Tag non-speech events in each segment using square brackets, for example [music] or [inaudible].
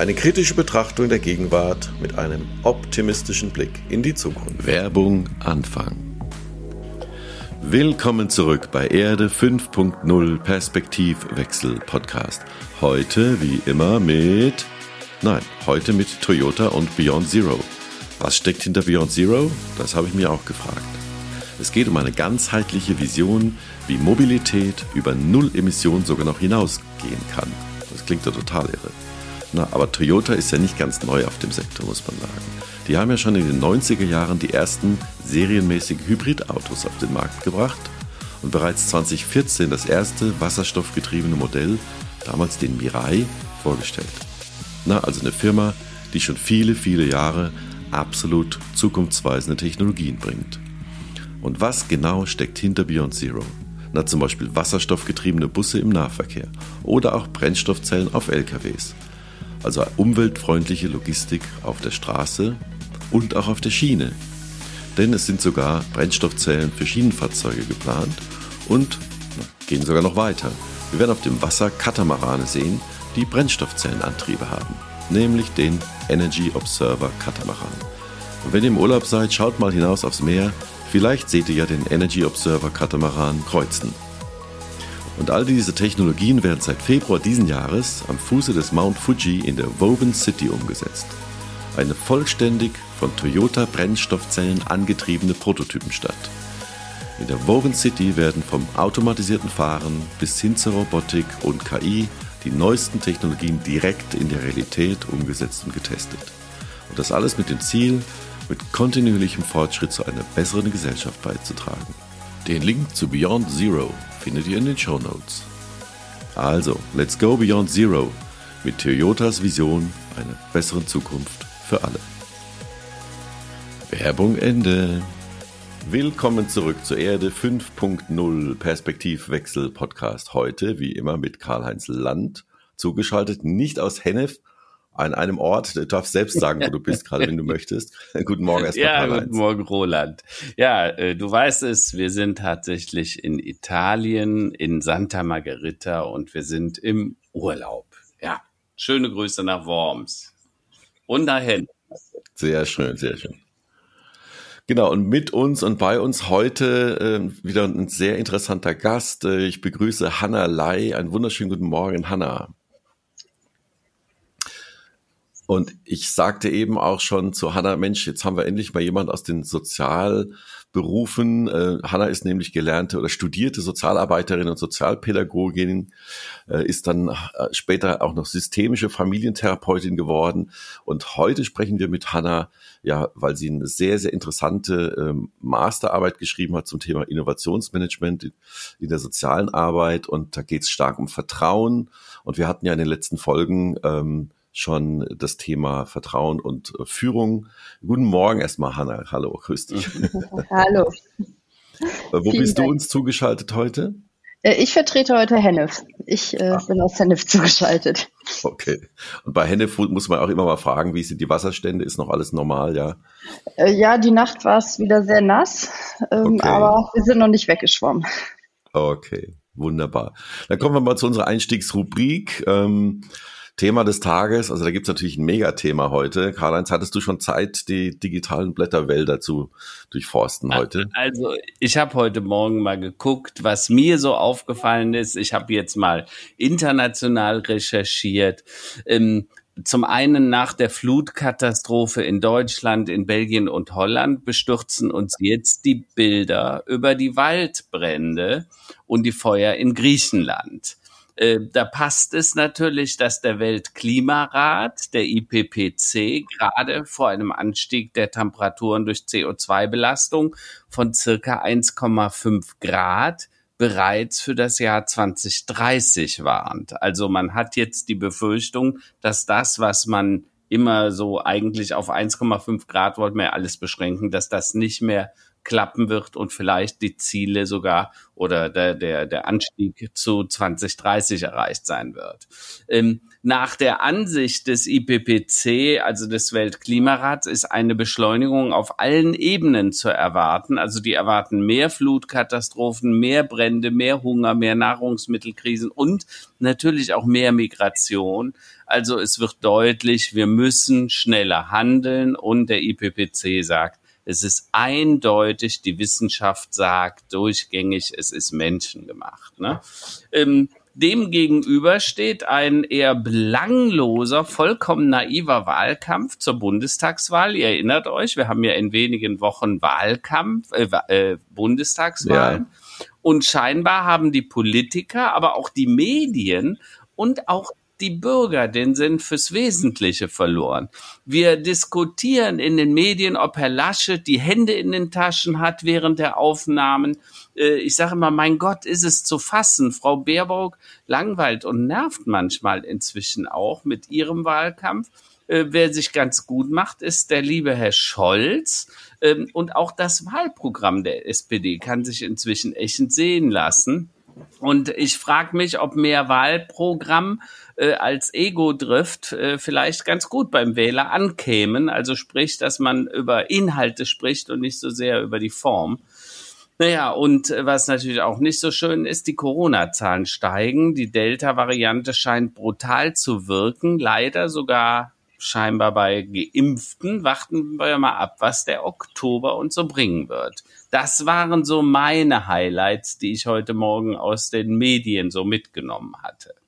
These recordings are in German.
Eine kritische Betrachtung der Gegenwart mit einem optimistischen Blick in die Zukunft. Werbung Anfang. Willkommen zurück bei Erde 5.0 Perspektivwechsel Podcast. Heute wie immer mit, nein, heute mit Toyota und Beyond Zero. Was steckt hinter Beyond Zero? Das habe ich mir auch gefragt. Es geht um eine ganzheitliche Vision, wie Mobilität über Null Emissionen sogar noch hinausgehen kann. Das klingt ja total irre. Na, aber Toyota ist ja nicht ganz neu auf dem Sektor, muss man sagen. Die haben ja schon in den 90er Jahren die ersten serienmäßigen Hybridautos auf den Markt gebracht und bereits 2014 das erste wasserstoffgetriebene Modell, damals den Mirai, vorgestellt. Na, also eine Firma, die schon viele, viele Jahre absolut zukunftsweisende Technologien bringt. Und was genau steckt hinter Beyond Zero? Na, zum Beispiel wasserstoffgetriebene Busse im Nahverkehr oder auch Brennstoffzellen auf LKWs also umweltfreundliche Logistik auf der Straße und auch auf der Schiene. Denn es sind sogar Brennstoffzellen für Schienenfahrzeuge geplant und gehen sogar noch weiter. Wir werden auf dem Wasser Katamarane sehen, die Brennstoffzellenantriebe haben, nämlich den Energy Observer Katamaran. Und wenn ihr im Urlaub seid, schaut mal hinaus aufs Meer, vielleicht seht ihr ja den Energy Observer Katamaran kreuzen. Und all diese Technologien werden seit Februar diesen Jahres am Fuße des Mount Fuji in der Woven City umgesetzt. Eine vollständig von Toyota Brennstoffzellen angetriebene Prototypenstadt. In der Woven City werden vom automatisierten Fahren bis hin zur Robotik und KI die neuesten Technologien direkt in der Realität umgesetzt und getestet. Und das alles mit dem Ziel, mit kontinuierlichem Fortschritt zu einer besseren Gesellschaft beizutragen. Den Link zu Beyond Zero findet ihr in den Show Notes. Also, let's go Beyond Zero mit Toyotas Vision einer besseren Zukunft für alle. Werbung Ende. Willkommen zurück zur Erde 5.0 Perspektivwechsel Podcast. Heute, wie immer, mit Karl-Heinz Land zugeschaltet, nicht aus Hennef, an einem Ort. Du darfst selbst [laughs] sagen, wo du bist, gerade wenn du möchtest. [laughs] guten Morgen erstmal. Ja, guten Morgen, Roland. Ja, äh, du weißt es, wir sind tatsächlich in Italien, in Santa Margherita und wir sind im Urlaub. Ja, schöne Grüße nach Worms. Und dahin. Sehr schön, sehr schön. Genau, und mit uns und bei uns heute äh, wieder ein sehr interessanter Gast. Äh, ich begrüße Hanna Lai. Einen wunderschönen guten Morgen, Hanna. Und ich sagte eben auch schon zu Hanna, Mensch, jetzt haben wir endlich mal jemand aus den Sozialberufen. Äh, Hanna ist nämlich gelernte oder studierte Sozialarbeiterin und Sozialpädagogin, äh, ist dann äh, später auch noch systemische Familientherapeutin geworden. Und heute sprechen wir mit Hanna, ja, weil sie eine sehr, sehr interessante ähm, Masterarbeit geschrieben hat zum Thema Innovationsmanagement in der sozialen Arbeit. Und da geht es stark um Vertrauen. Und wir hatten ja in den letzten Folgen ähm, schon das Thema Vertrauen und äh, Führung. Guten Morgen erstmal, Hanna. Hallo, grüß dich. [laughs] Hallo. Äh, wo Vielen bist Dank. du uns zugeschaltet heute? Äh, ich vertrete heute Hennef. Ich äh, bin aus Hennef zugeschaltet. Okay. Und bei Hennef muss man auch immer mal fragen, wie sind die Wasserstände? Ist noch alles normal, ja? Äh, ja, die Nacht war es wieder sehr nass, ähm, okay. aber wir sind noch nicht weggeschwommen. Okay, wunderbar. Dann kommen wir mal zu unserer Einstiegsrubrik. Ähm, Thema des Tages, also da gibt's natürlich ein Megathema heute. Karl-Heinz, hattest du schon Zeit, die digitalen Blätterwälder zu durchforsten heute? Also ich habe heute Morgen mal geguckt, was mir so aufgefallen ist. Ich habe jetzt mal international recherchiert. Ähm, zum einen nach der Flutkatastrophe in Deutschland, in Belgien und Holland bestürzen uns jetzt die Bilder über die Waldbrände und die Feuer in Griechenland. Äh, da passt es natürlich, dass der Weltklimarat, der IPPC, gerade vor einem Anstieg der Temperaturen durch CO2-Belastung von circa 1,5 Grad bereits für das Jahr 2030 warnt. Also man hat jetzt die Befürchtung, dass das, was man immer so eigentlich auf 1,5 Grad wollten wir alles beschränken, dass das nicht mehr klappen wird und vielleicht die Ziele sogar oder der, der, der Anstieg zu 2030 erreicht sein wird. Ähm, nach der Ansicht des IPPC, also des Weltklimarats, ist eine Beschleunigung auf allen Ebenen zu erwarten. Also die erwarten mehr Flutkatastrophen, mehr Brände, mehr Hunger, mehr Nahrungsmittelkrisen und natürlich auch mehr Migration. Also es wird deutlich, wir müssen schneller handeln und der IPPC sagt, es ist eindeutig, die Wissenschaft sagt durchgängig, es ist menschengemacht. Ne? Ähm, dem gegenüber steht ein eher belangloser, vollkommen naiver Wahlkampf zur Bundestagswahl. Ihr erinnert euch, wir haben ja in wenigen Wochen Wahlkampf, äh, äh, Bundestagswahlen. Ja. Und scheinbar haben die Politiker, aber auch die Medien und auch die Bürger den Sinn fürs Wesentliche verloren. Wir diskutieren in den Medien, ob Herr Laschet die Hände in den Taschen hat während der Aufnahmen. Äh, ich sage immer, mein Gott, ist es zu fassen. Frau Baerbock langweilt und nervt manchmal inzwischen auch mit ihrem Wahlkampf. Äh, wer sich ganz gut macht, ist der liebe Herr Scholz. Ähm, und auch das Wahlprogramm der SPD kann sich inzwischen echt sehen lassen. Und ich frage mich, ob mehr Wahlprogramm äh, als Ego-Drift äh, vielleicht ganz gut beim Wähler ankämen. Also sprich, dass man über Inhalte spricht und nicht so sehr über die Form. Naja, und äh, was natürlich auch nicht so schön ist, die Corona-Zahlen steigen. Die Delta-Variante scheint brutal zu wirken, leider sogar scheinbar bei Geimpften. Warten wir mal ab, was der Oktober uns so bringen wird. Das waren so meine Highlights, die ich heute Morgen aus den Medien so mitgenommen hatte.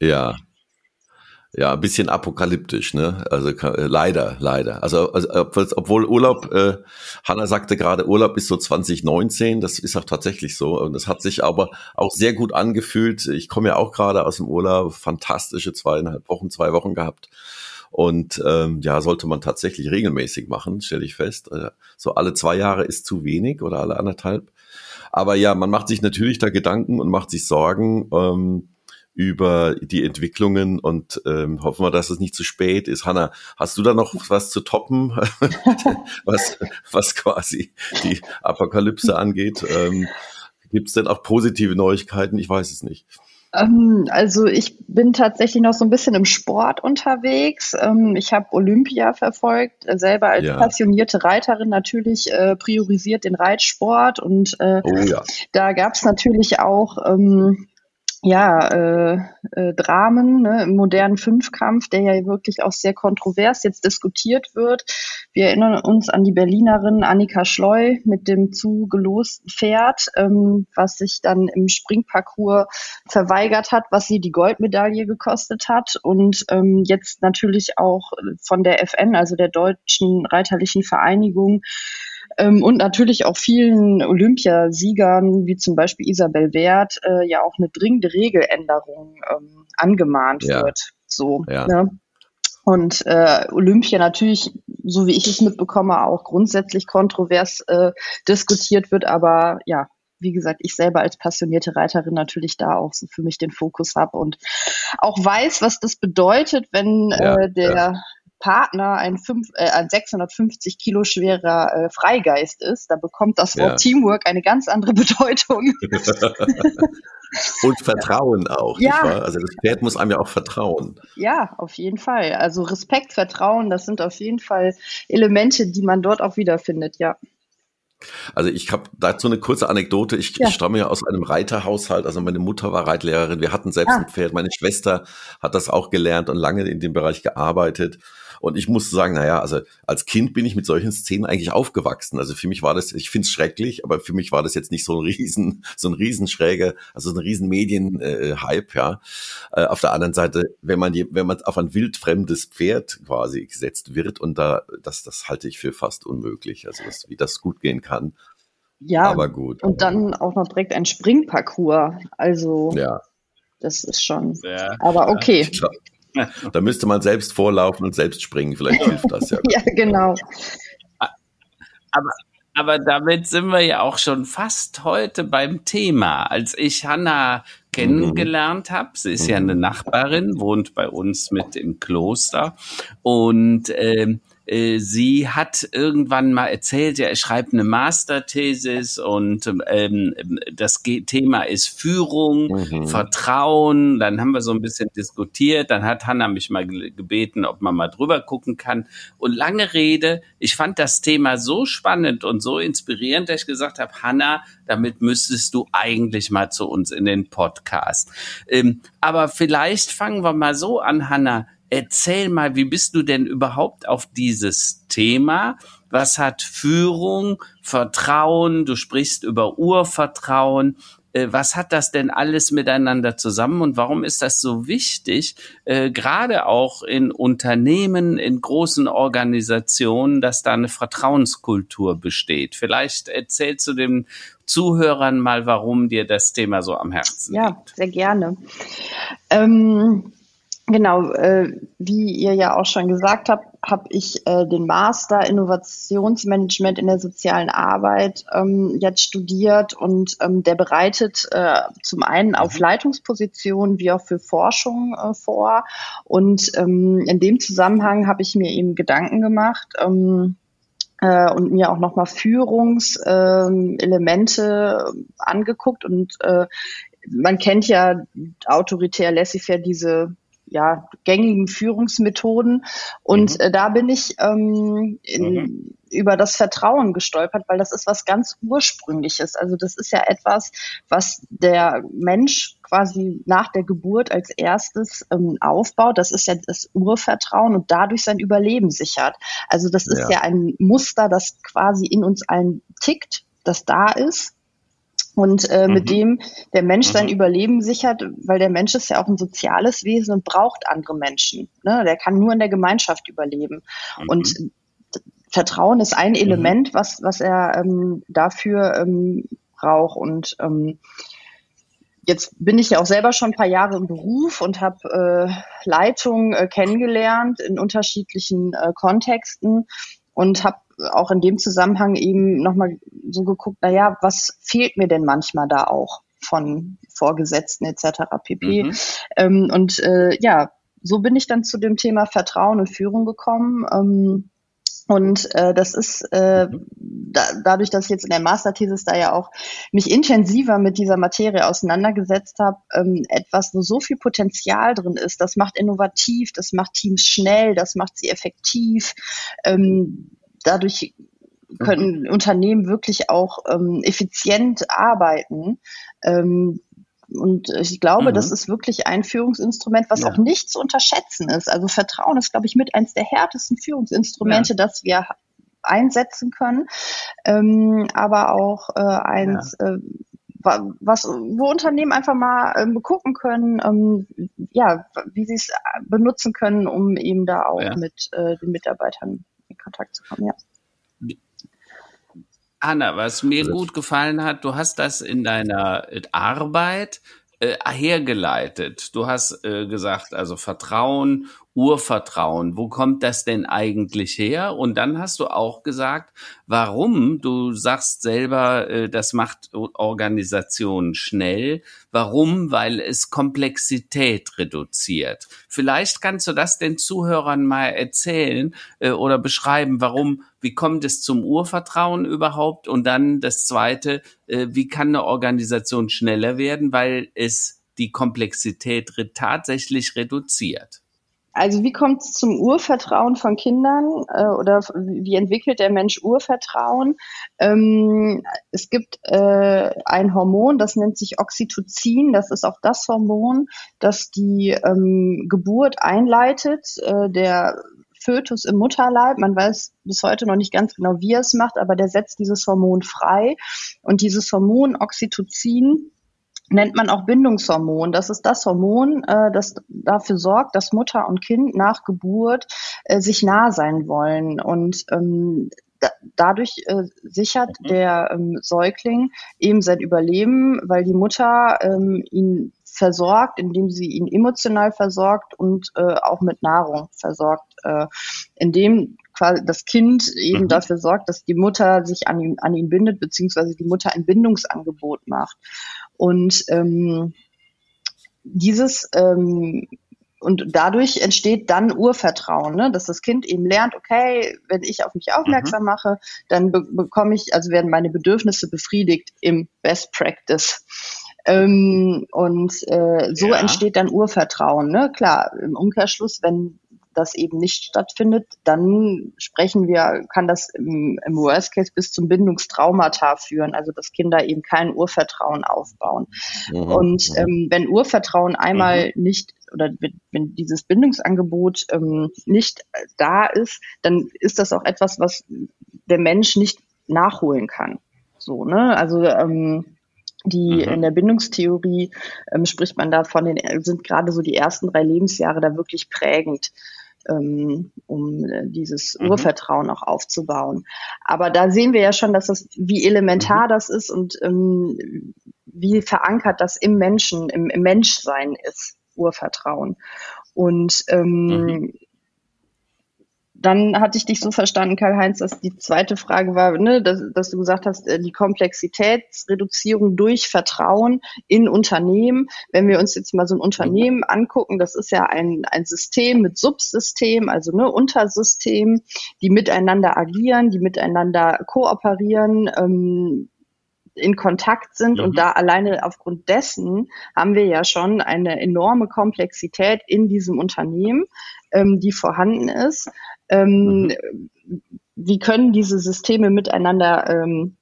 Ja. Ja, ein bisschen apokalyptisch, ne? Also äh, leider, leider. Also, also obwohl Urlaub, äh, Hanna sagte gerade, Urlaub ist so 2019, das ist auch tatsächlich so. Und das hat sich aber auch sehr gut angefühlt. Ich komme ja auch gerade aus dem Urlaub, fantastische zweieinhalb Wochen, zwei Wochen gehabt. Und ähm, ja, sollte man tatsächlich regelmäßig machen, stelle ich fest. Äh, so alle zwei Jahre ist zu wenig oder alle anderthalb. Aber ja, man macht sich natürlich da Gedanken und macht sich Sorgen. Ähm, über die Entwicklungen und ähm, hoffen wir, dass es nicht zu spät ist. Hanna, hast du da noch was zu toppen, [laughs] was, was quasi die Apokalypse angeht? Ähm, Gibt es denn auch positive Neuigkeiten? Ich weiß es nicht. Ähm, also ich bin tatsächlich noch so ein bisschen im Sport unterwegs. Ähm, ich habe Olympia verfolgt, äh, selber als ja. passionierte Reiterin natürlich äh, priorisiert den Reitsport und äh, oh, ja. da gab es natürlich auch ähm, ja, äh, äh, Dramen ne, im modernen Fünfkampf, der ja wirklich auch sehr kontrovers jetzt diskutiert wird. Wir erinnern uns an die Berlinerin Annika Schleu mit dem zu gelosten Pferd, ähm, was sich dann im Springparcours verweigert hat, was sie die Goldmedaille gekostet hat und ähm, jetzt natürlich auch von der FN, also der Deutschen Reiterlichen Vereinigung, ähm, und natürlich auch vielen Olympiasiegern, wie zum Beispiel Isabel Wert, äh, ja auch eine dringende Regeländerung ähm, angemahnt ja. wird. So. Ja. Ne? Und äh, Olympia natürlich, so wie ich es mitbekomme, auch grundsätzlich kontrovers äh, diskutiert wird, aber ja, wie gesagt, ich selber als passionierte Reiterin natürlich da auch so für mich den Fokus habe und auch weiß, was das bedeutet, wenn ja, äh, der ja. Partner ein, fünf, äh, ein 650 Kilo schwerer äh, Freigeist ist, da bekommt das Wort ja. Teamwork eine ganz andere [laughs] Bedeutung. [laughs] Und Vertrauen auch. Ja. Also das Pferd muss einem ja auch vertrauen. Ja, auf jeden Fall. Also Respekt, Vertrauen, das sind auf jeden Fall Elemente, die man dort auch wiederfindet, ja. Also ich habe dazu eine kurze Anekdote. Ich ja. stamme ja aus einem Reiterhaushalt. Also meine Mutter war Reitlehrerin. Wir hatten selbst ah. ein Pferd. Meine Schwester hat das auch gelernt und lange in dem Bereich gearbeitet. Und ich musste sagen, naja, also als Kind bin ich mit solchen Szenen eigentlich aufgewachsen. Also für mich war das, ich finde es schrecklich, aber für mich war das jetzt nicht so ein riesen, so ein riesenschräger, also so ein riesen Medien-Hype, äh, ja. Äh, auf der anderen Seite, wenn man, wenn man auf ein wildfremdes Pferd quasi gesetzt wird und da, das, das halte ich für fast unmöglich. Also das, wie das gut gehen kann. Ja, aber gut. Und dann auch noch direkt ein Springparcours. Also ja. das ist schon. Ja, aber okay. Ja. [laughs] Da müsste man selbst vorlaufen und selbst springen. Vielleicht hilft das ja. ja, genau. Aber, aber damit sind wir ja auch schon fast heute beim Thema. Als ich Hanna kennengelernt habe. Sie ist ja eine Nachbarin, wohnt bei uns mit im Kloster und ähm, äh, sie hat irgendwann mal erzählt, ja, er schreibt eine Masterthesis und ähm, das Thema ist Führung, mhm. Vertrauen. Dann haben wir so ein bisschen diskutiert. Dann hat Hanna mich mal gebeten, ob man mal drüber gucken kann. Und lange Rede, ich fand das Thema so spannend und so inspirierend, dass ich gesagt habe, Hanna, damit müsstest du eigentlich mal zu uns in den Podcast. Ähm, aber vielleicht fangen wir mal so an, Hanna erzähl mal, wie bist du denn überhaupt auf dieses Thema? Was hat Führung, Vertrauen? Du sprichst über Urvertrauen. Äh, was hat das denn alles miteinander zusammen und warum ist das so wichtig, äh, gerade auch in Unternehmen, in großen Organisationen, dass da eine Vertrauenskultur besteht? Vielleicht erzählst du den Zuhörern mal, warum dir das Thema so am Herzen ja, liegt. Ja, sehr gerne. Ähm Genau, äh, wie ihr ja auch schon gesagt habt, habe ich äh, den Master Innovationsmanagement in der sozialen Arbeit ähm, jetzt studiert und ähm, der bereitet äh, zum einen auf mhm. Leitungspositionen wie auch für Forschung äh, vor. Und ähm, in dem Zusammenhang habe ich mir eben Gedanken gemacht. Ähm, äh, und mir auch nochmal Führungselemente äh, angeguckt und äh, man kennt ja autoritär laissez-faire diese ja, gängigen Führungsmethoden. Und mhm. äh, da bin ich ähm, in, mhm. über das Vertrauen gestolpert, weil das ist was ganz Ursprüngliches. Also das ist ja etwas, was der Mensch quasi nach der Geburt als erstes ähm, aufbaut. Das ist ja das Urvertrauen und dadurch sein Überleben sichert. Also das ist ja, ja ein Muster, das quasi in uns allen tickt, das da ist und äh, mhm. mit dem der Mensch sein mhm. Überleben sichert, weil der Mensch ist ja auch ein soziales Wesen und braucht andere Menschen. Ne? Der kann nur in der Gemeinschaft überleben. Mhm. Und Vertrauen ist ein mhm. Element, was, was er ähm, dafür ähm, braucht. Und ähm, jetzt bin ich ja auch selber schon ein paar Jahre im Beruf und habe äh, Leitung äh, kennengelernt in unterschiedlichen äh, Kontexten und habe auch in dem Zusammenhang eben nochmal so geguckt, na ja, was fehlt mir denn manchmal da auch von Vorgesetzten etc. pp. Mhm. Ähm, und äh, ja, so bin ich dann zu dem Thema Vertrauen und Führung gekommen. Ähm, und äh, das ist äh, da, dadurch, dass ich jetzt in der Masterthesis da ja auch mich intensiver mit dieser Materie auseinandergesetzt habe, ähm, etwas, wo so viel Potenzial drin ist. Das macht innovativ, das macht Teams schnell, das macht sie effektiv. Ähm, dadurch können mhm. Unternehmen wirklich auch ähm, effizient arbeiten. Ähm, und ich glaube, mhm. das ist wirklich ein Führungsinstrument, was ja. auch nicht zu unterschätzen ist. Also Vertrauen ist, glaube ich, mit eins der härtesten Führungsinstrumente, ja. das wir einsetzen können, ähm, aber auch äh, eins, ja. äh, was, wo Unternehmen einfach mal ähm, gucken können, ähm, ja, wie sie es benutzen können, um eben da auch mit äh, den Mitarbeitern Kontakt zu kommen. Ja. Anna, was mir gut gefallen hat, du hast das in deiner Arbeit äh, hergeleitet. Du hast äh, gesagt, also Vertrauen Urvertrauen. Wo kommt das denn eigentlich her? Und dann hast du auch gesagt, warum. Du sagst selber, äh, das macht Organisationen schnell. Warum? Weil es Komplexität reduziert. Vielleicht kannst du das den Zuhörern mal erzählen äh, oder beschreiben, warum, wie kommt es zum Urvertrauen überhaupt? Und dann das zweite, äh, wie kann eine Organisation schneller werden, weil es die Komplexität tatsächlich reduziert? Also wie kommt es zum Urvertrauen von Kindern äh, oder wie entwickelt der Mensch Urvertrauen? Ähm, es gibt äh, ein Hormon, das nennt sich Oxytocin. Das ist auch das Hormon, das die ähm, Geburt einleitet. Äh, der Fötus im Mutterleib. Man weiß bis heute noch nicht ganz genau, wie er es macht, aber der setzt dieses Hormon frei. Und dieses Hormon Oxytocin nennt man auch Bindungshormon. Das ist das Hormon, äh, das dafür sorgt, dass Mutter und Kind nach Geburt äh, sich nah sein wollen. Und ähm, da, dadurch äh, sichert mhm. der ähm, Säugling eben sein Überleben, weil die Mutter ähm, ihn versorgt, indem sie ihn emotional versorgt und äh, auch mit Nahrung versorgt, äh, indem quasi das Kind eben mhm. dafür sorgt, dass die Mutter sich an ihn, an ihn bindet, beziehungsweise die Mutter ein Bindungsangebot macht. Und ähm, dieses ähm, und dadurch entsteht dann Urvertrauen, ne? dass das Kind eben lernt, okay, wenn ich auf mich aufmerksam mhm. mache, dann be bekomme ich, also werden meine Bedürfnisse befriedigt im Best Practice. Ähm, und äh, so ja. entsteht dann Urvertrauen. Ne? Klar, im Umkehrschluss, wenn das eben nicht stattfindet, dann sprechen wir, kann das im, im Worst Case bis zum Bindungstraumata führen, also dass Kinder eben kein Urvertrauen aufbauen. Mhm. Und mhm. ähm, wenn Urvertrauen einmal mhm. nicht oder wenn, wenn dieses Bindungsangebot ähm, nicht da ist, dann ist das auch etwas, was der Mensch nicht nachholen kann. So, ne? Also ähm, die mhm. in der Bindungstheorie ähm, spricht man da von den sind gerade so die ersten drei Lebensjahre da wirklich prägend ähm, um äh, dieses mhm. Urvertrauen auch aufzubauen. Aber da sehen wir ja schon, dass das, wie elementar mhm. das ist und ähm, wie verankert das im Menschen, im, im Menschsein ist, Urvertrauen. Und ähm, mhm dann hatte ich dich so verstanden, Karl-Heinz, dass die zweite Frage war, ne, dass, dass, du gesagt hast, äh, die Komplexitätsreduzierung durch Vertrauen in Unternehmen. Wenn wir uns jetzt mal so ein Unternehmen angucken, das ist ja ein, ein System mit Subsystem, also ne, Untersystem, die miteinander agieren, die miteinander kooperieren, ähm, in Kontakt sind. Mhm. Und da alleine aufgrund dessen haben wir ja schon eine enorme Komplexität in diesem Unternehmen, ähm, die vorhanden ist. Ähm, mhm. Wie können diese Systeme miteinander ähm,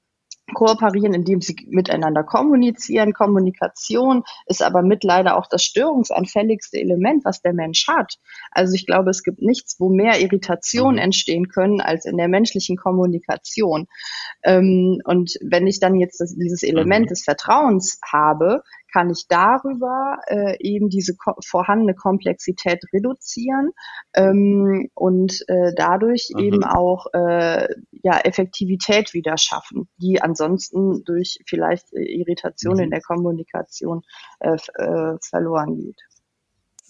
kooperieren, indem sie miteinander kommunizieren. Kommunikation ist aber mit leider auch das störungsanfälligste Element, was der Mensch hat. Also ich glaube, es gibt nichts, wo mehr Irritationen mhm. entstehen können als in der menschlichen Kommunikation. Ähm, und wenn ich dann jetzt das, dieses Element mhm. des Vertrauens habe, kann ich darüber äh, eben diese ko vorhandene Komplexität reduzieren ähm, und äh, dadurch mhm. eben auch äh, ja, Effektivität wieder schaffen, die ansonsten durch vielleicht Irritation mhm. in der Kommunikation äh, äh, verloren geht.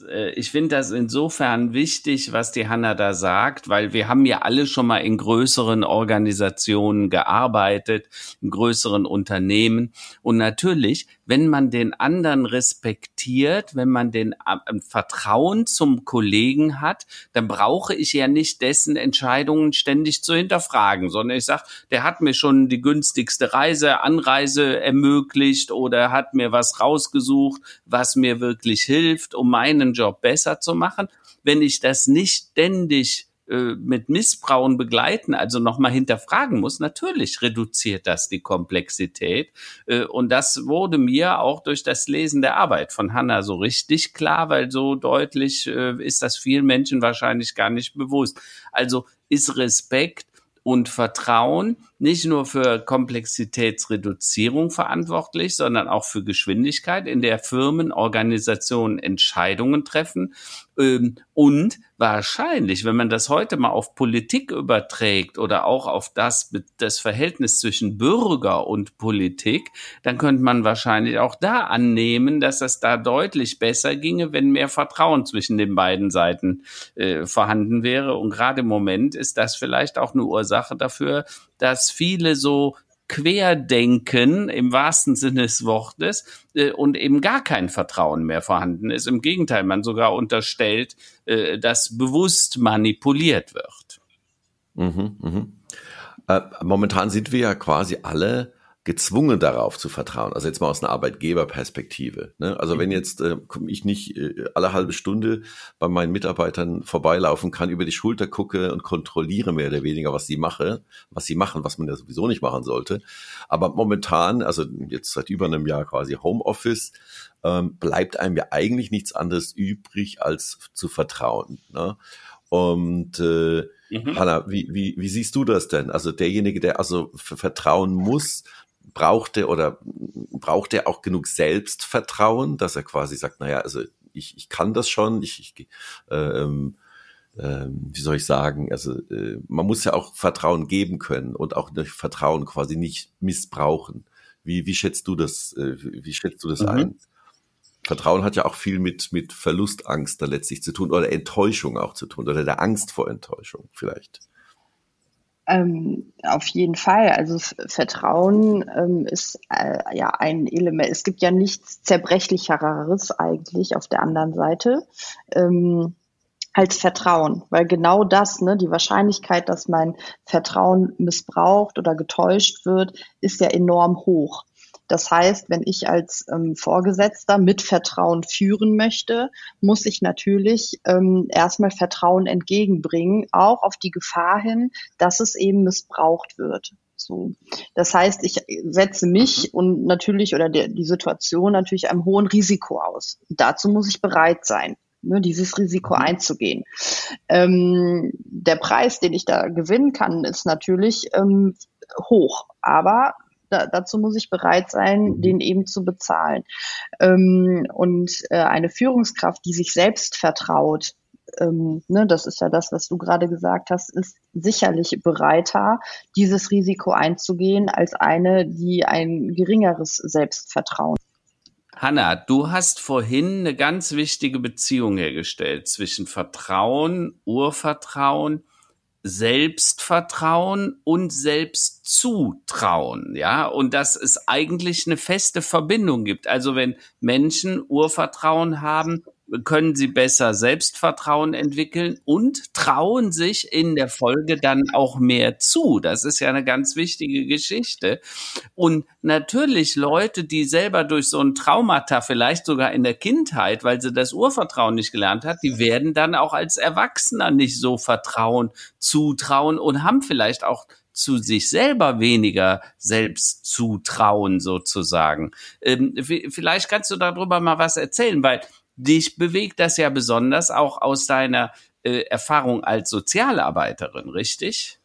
Äh, ich finde das insofern wichtig, was die Hanna da sagt, weil wir haben ja alle schon mal in größeren Organisationen gearbeitet, in größeren Unternehmen. Und natürlich, wenn man den anderen respektiert, wenn man den äh, Vertrauen zum Kollegen hat, dann brauche ich ja nicht dessen Entscheidungen ständig zu hinterfragen, sondern ich sage, der hat mir schon die günstigste Reise, Anreise ermöglicht oder hat mir was rausgesucht, was mir wirklich hilft, um meinen meinen Job besser zu machen. Wenn ich das nicht ständig äh, mit Missbrauchen begleiten, also nochmal hinterfragen muss, natürlich reduziert das die Komplexität. Äh, und das wurde mir auch durch das Lesen der Arbeit von Hannah so richtig klar, weil so deutlich äh, ist das vielen Menschen wahrscheinlich gar nicht bewusst. Also ist Respekt und Vertrauen nicht nur für Komplexitätsreduzierung verantwortlich, sondern auch für Geschwindigkeit, in der Firmen, Organisationen Entscheidungen treffen und wahrscheinlich, wenn man das heute mal auf Politik überträgt oder auch auf das, das Verhältnis zwischen Bürger und Politik, dann könnte man wahrscheinlich auch da annehmen, dass das da deutlich besser ginge, wenn mehr Vertrauen zwischen den beiden Seiten äh, vorhanden wäre. Und gerade im Moment ist das vielleicht auch eine Ursache dafür, dass viele so Querdenken im wahrsten Sinne des Wortes äh, und eben gar kein Vertrauen mehr vorhanden ist. Im Gegenteil, man sogar unterstellt, äh, dass bewusst manipuliert wird. Mhm, mh. äh, momentan sind wir ja quasi alle gezwungen darauf zu vertrauen. Also jetzt mal aus einer Arbeitgeberperspektive. Ne? Also wenn mhm. jetzt äh, ich nicht äh, alle halbe Stunde bei meinen Mitarbeitern vorbeilaufen kann, über die Schulter gucke und kontrolliere mehr oder weniger, was sie mache, was sie machen, was man ja sowieso nicht machen sollte. Aber momentan, also jetzt seit über einem Jahr quasi Homeoffice, ähm, bleibt einem ja eigentlich nichts anderes übrig, als zu vertrauen. Ne? Und äh, mhm. Hanna, wie, wie, wie siehst du das denn? Also derjenige, der also vertrauen muss, braucht er oder braucht er auch genug Selbstvertrauen, dass er quasi sagt, naja, also ich, ich kann das schon, ich, ich ähm, ähm, wie soll ich sagen, also äh, man muss ja auch Vertrauen geben können und auch durch Vertrauen quasi nicht missbrauchen. Wie, wie schätzt du das, äh, wie schätzt du das mhm. ein? Vertrauen hat ja auch viel mit, mit Verlustangst da letztlich zu tun oder Enttäuschung auch zu tun oder der Angst vor Enttäuschung vielleicht. Ähm, auf jeden Fall. Also Vertrauen ähm, ist äh, ja ein Element. Es gibt ja nichts zerbrechlicheres eigentlich auf der anderen Seite. Ähm, als Vertrauen, weil genau das, ne, die Wahrscheinlichkeit, dass mein Vertrauen missbraucht oder getäuscht wird, ist ja enorm hoch. Das heißt, wenn ich als ähm, Vorgesetzter mit Vertrauen führen möchte, muss ich natürlich ähm, erstmal Vertrauen entgegenbringen, auch auf die Gefahr hin, dass es eben missbraucht wird. So. Das heißt, ich setze mich und natürlich oder der, die Situation natürlich einem hohen Risiko aus. Dazu muss ich bereit sein ne, dieses Risiko mhm. einzugehen. Ähm, der Preis, den ich da gewinnen kann, ist natürlich ähm, hoch, aber da, dazu muss ich bereit sein, mhm. den eben zu bezahlen. Ähm, und äh, eine Führungskraft, die sich selbst vertraut, ähm, ne, das ist ja das, was du gerade gesagt hast, ist sicherlich bereiter, dieses Risiko einzugehen, als eine, die ein geringeres Selbstvertrauen. Hanna, du hast vorhin eine ganz wichtige Beziehung hergestellt zwischen Vertrauen, Urvertrauen Selbstvertrauen und Selbstzutrauen, ja, und dass es eigentlich eine feste Verbindung gibt. Also wenn Menschen Urvertrauen haben, können sie besser Selbstvertrauen entwickeln und trauen sich in der Folge dann auch mehr zu. Das ist ja eine ganz wichtige Geschichte. Und natürlich Leute, die selber durch so ein Traumata, vielleicht sogar in der Kindheit, weil sie das Urvertrauen nicht gelernt hat, die werden dann auch als Erwachsener nicht so vertrauen, zutrauen und haben vielleicht auch zu sich selber weniger selbst zutrauen sozusagen. Ähm, vielleicht kannst du darüber mal was erzählen, weil dich bewegt das ja besonders auch aus deiner äh, Erfahrung als Sozialarbeiterin, richtig?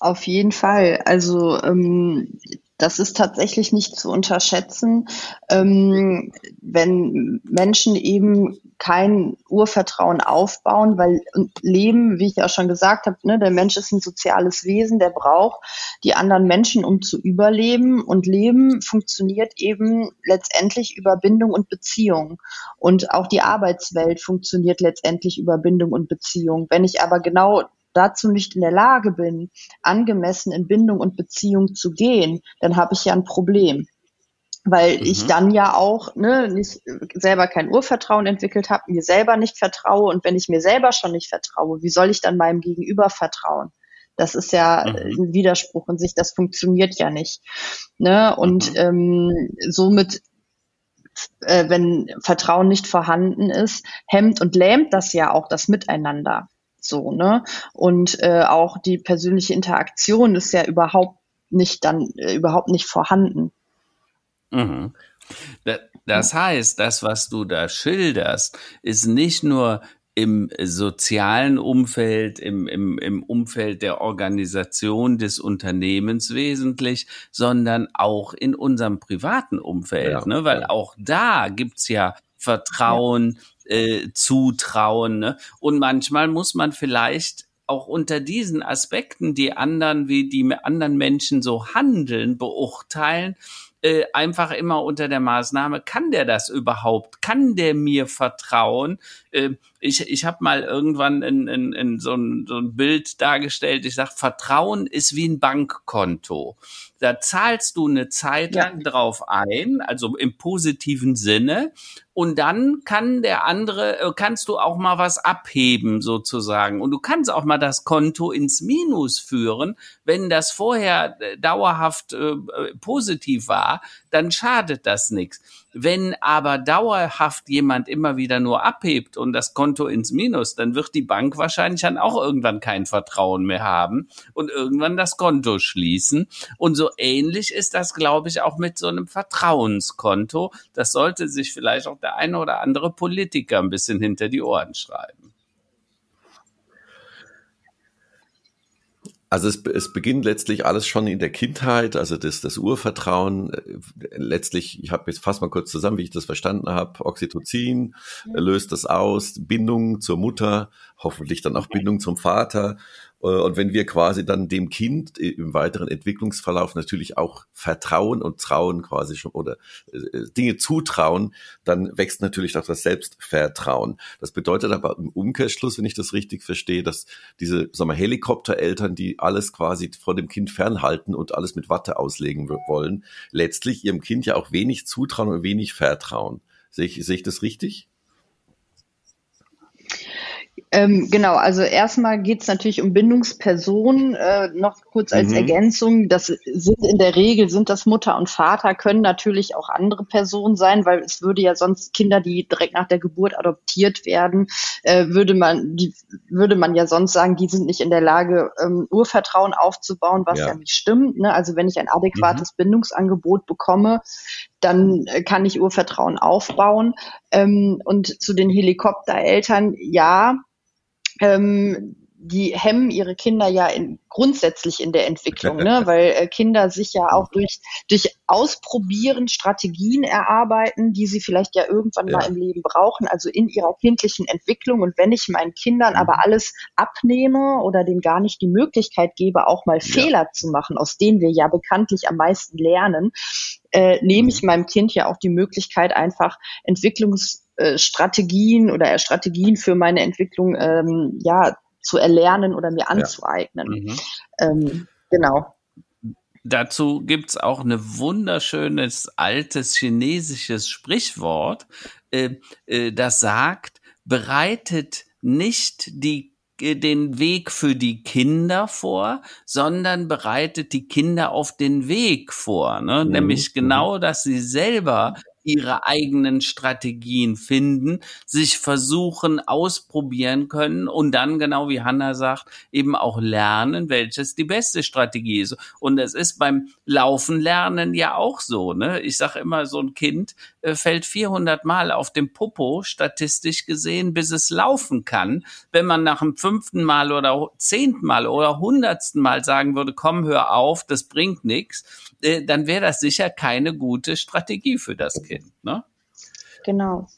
Auf jeden Fall. Also ähm, das ist tatsächlich nicht zu unterschätzen, ähm, wenn Menschen eben kein Urvertrauen aufbauen, weil Leben, wie ich ja schon gesagt habe, ne, der Mensch ist ein soziales Wesen, der braucht die anderen Menschen, um zu überleben. Und Leben funktioniert eben letztendlich über Bindung und Beziehung. Und auch die Arbeitswelt funktioniert letztendlich über Bindung und Beziehung. Wenn ich aber genau dazu nicht in der Lage bin, angemessen in Bindung und Beziehung zu gehen, dann habe ich ja ein Problem. Weil mhm. ich dann ja auch ne, nicht selber kein Urvertrauen entwickelt habe, mir selber nicht vertraue und wenn ich mir selber schon nicht vertraue, wie soll ich dann meinem Gegenüber vertrauen? Das ist ja mhm. ein Widerspruch in sich, das funktioniert ja nicht. Ne? Und mhm. ähm, somit äh, wenn Vertrauen nicht vorhanden ist, hemmt und lähmt das ja auch das Miteinander. So, ne? Und äh, auch die persönliche Interaktion ist ja überhaupt nicht dann äh, überhaupt nicht vorhanden. Mhm. Das heißt, das, was du da schilderst, ist nicht nur im sozialen Umfeld, im, im, im Umfeld der Organisation des Unternehmens wesentlich, sondern auch in unserem privaten Umfeld, ja, ne? weil ja. auch da gibt's ja Vertrauen, ja. Äh, Zutrauen. Ne? Und manchmal muss man vielleicht auch unter diesen Aspekten die anderen, wie die anderen Menschen so handeln, beurteilen äh, einfach immer unter der Maßnahme, kann der das überhaupt? Kann der mir vertrauen? Äh, ich ich habe mal irgendwann in, in, in so, ein, so ein Bild dargestellt, ich sage, Vertrauen ist wie ein Bankkonto. Da zahlst du eine Zeit lang ja. drauf ein, also im positiven Sinne, und dann kann der andere, äh, kannst du auch mal was abheben sozusagen. Und du kannst auch mal das Konto ins Minus führen. Wenn das vorher äh, dauerhaft äh, positiv war, dann schadet das nichts. Wenn aber dauerhaft jemand immer wieder nur abhebt und das Konto ins Minus, dann wird die Bank wahrscheinlich dann auch irgendwann kein Vertrauen mehr haben und irgendwann das Konto schließen. Und so ähnlich ist das, glaube ich, auch mit so einem Vertrauenskonto. Das sollte sich vielleicht auch der eine oder andere Politiker ein bisschen hinter die Ohren schreiben. Also es, es beginnt letztlich alles schon in der Kindheit, also das, das Urvertrauen. Äh, letztlich, ich habe jetzt fast mal kurz zusammen, wie ich das verstanden habe, Oxytocin ja. löst das aus, Bindung zur Mutter, hoffentlich dann auch Bindung zum Vater und wenn wir quasi dann dem Kind im weiteren Entwicklungsverlauf natürlich auch vertrauen und trauen quasi schon oder äh, Dinge zutrauen, dann wächst natürlich auch das Selbstvertrauen. Das bedeutet aber im Umkehrschluss, wenn ich das richtig verstehe, dass diese sagen wir, Helikoptereltern, die alles quasi vor dem Kind fernhalten und alles mit Watte auslegen wollen, letztlich ihrem Kind ja auch wenig zutrauen und wenig vertrauen. Sehe ich, sehe ich das richtig? Ähm, genau, also erstmal geht es natürlich um Bindungspersonen. Äh, noch kurz als mhm. Ergänzung, das sind in der Regel sind das Mutter und Vater, können natürlich auch andere Personen sein, weil es würde ja sonst Kinder, die direkt nach der Geburt adoptiert werden, äh, würde man, die würde man ja sonst sagen, die sind nicht in der Lage, ähm, Urvertrauen aufzubauen, was ja, ja nicht stimmt. Ne? Also wenn ich ein adäquates mhm. Bindungsangebot bekomme, dann äh, kann ich Urvertrauen aufbauen. Ähm, und zu den Helikoptereltern, ja, ähm, die hemmen ihre Kinder ja in, grundsätzlich in der Entwicklung, ne? [laughs] weil äh, Kinder sich ja auch durch, durch Ausprobieren Strategien erarbeiten, die sie vielleicht ja irgendwann ja. mal im Leben brauchen, also in ihrer kindlichen Entwicklung. Und wenn ich meinen Kindern mhm. aber alles abnehme oder denen gar nicht die Möglichkeit gebe, auch mal ja. Fehler zu machen, aus denen wir ja bekanntlich am meisten lernen, äh, nehme ich mhm. meinem Kind ja auch die Möglichkeit, einfach Entwicklungsstrategien oder Strategien für meine Entwicklung ähm, ja zu erlernen oder mir anzueignen. Ja. Mhm. Ähm, genau. Dazu gibt's auch ein wunderschönes altes chinesisches Sprichwort, äh, äh, das sagt, bereitet nicht die äh, den Weg für die Kinder vor, sondern bereitet die Kinder auf den Weg vor. Ne? Mhm. Nämlich mhm. genau, dass sie selber ihre eigenen Strategien finden, sich versuchen, ausprobieren können und dann, genau wie Hanna sagt, eben auch lernen, welches die beste Strategie ist. Und es ist beim Laufen lernen ja auch so. Ne? Ich sage immer, so ein Kind fällt 400 Mal auf dem Popo, statistisch gesehen, bis es laufen kann. Wenn man nach dem fünften Mal oder zehnten Mal oder hundertsten Mal sagen würde, komm, hör auf, das bringt nichts, äh, dann wäre das sicher keine gute Strategie für das Kind. Ne? Genau.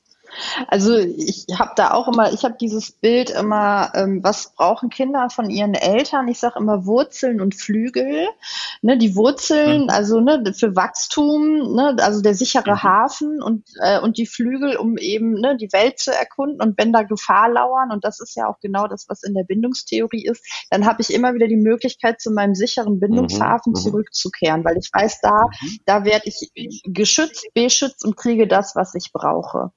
Also ich habe da auch immer, ich habe dieses Bild immer, ähm, was brauchen Kinder von ihren Eltern? Ich sage immer Wurzeln und Flügel. Ne, die Wurzeln, mhm. also ne, für Wachstum, ne, also der sichere mhm. Hafen und, äh, und die Flügel, um eben ne, die Welt zu erkunden und wenn da Gefahr lauern, und das ist ja auch genau das, was in der Bindungstheorie ist, dann habe ich immer wieder die Möglichkeit, zu meinem sicheren Bindungshafen mhm. mhm. zurückzukehren, weil ich weiß, da, mhm. da werde ich geschützt, beschützt und kriege das, was ich brauche.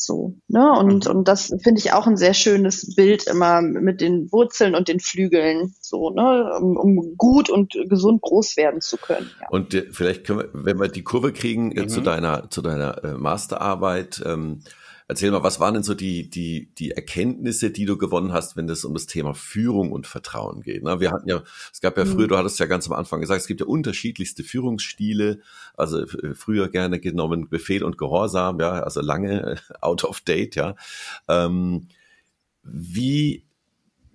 So, ne? Und, mhm. und das finde ich auch ein sehr schönes Bild immer mit den Wurzeln und den Flügeln, so, ne, um, um gut und gesund groß werden zu können. Ja. Und äh, vielleicht können wir, wenn wir die Kurve kriegen äh, mhm. zu deiner, zu deiner äh, Masterarbeit, ähm, Erzähl mal, was waren denn so die, die, die Erkenntnisse, die du gewonnen hast, wenn es um das Thema Führung und Vertrauen geht? Na, wir hatten ja, es gab ja früher, mhm. du hattest ja ganz am Anfang gesagt, es gibt ja unterschiedlichste Führungsstile, also früher gerne genommen Befehl und Gehorsam, ja, also lange [laughs] out of date, ja. Ähm, wie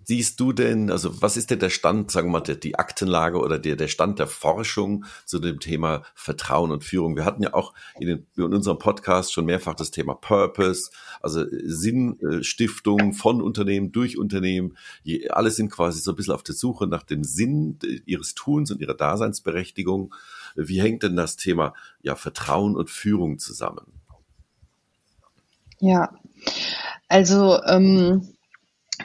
siehst du denn, also was ist denn der Stand, sagen wir mal, der, die Aktenlage oder der, der Stand der Forschung zu dem Thema Vertrauen und Führung? Wir hatten ja auch in, den, in unserem Podcast schon mehrfach das Thema Purpose, also Sinnstiftung von Unternehmen durch Unternehmen. alle sind quasi so ein bisschen auf der Suche nach dem Sinn ihres Tuns und ihrer Daseinsberechtigung. Wie hängt denn das Thema ja, Vertrauen und Führung zusammen? Ja, also ähm,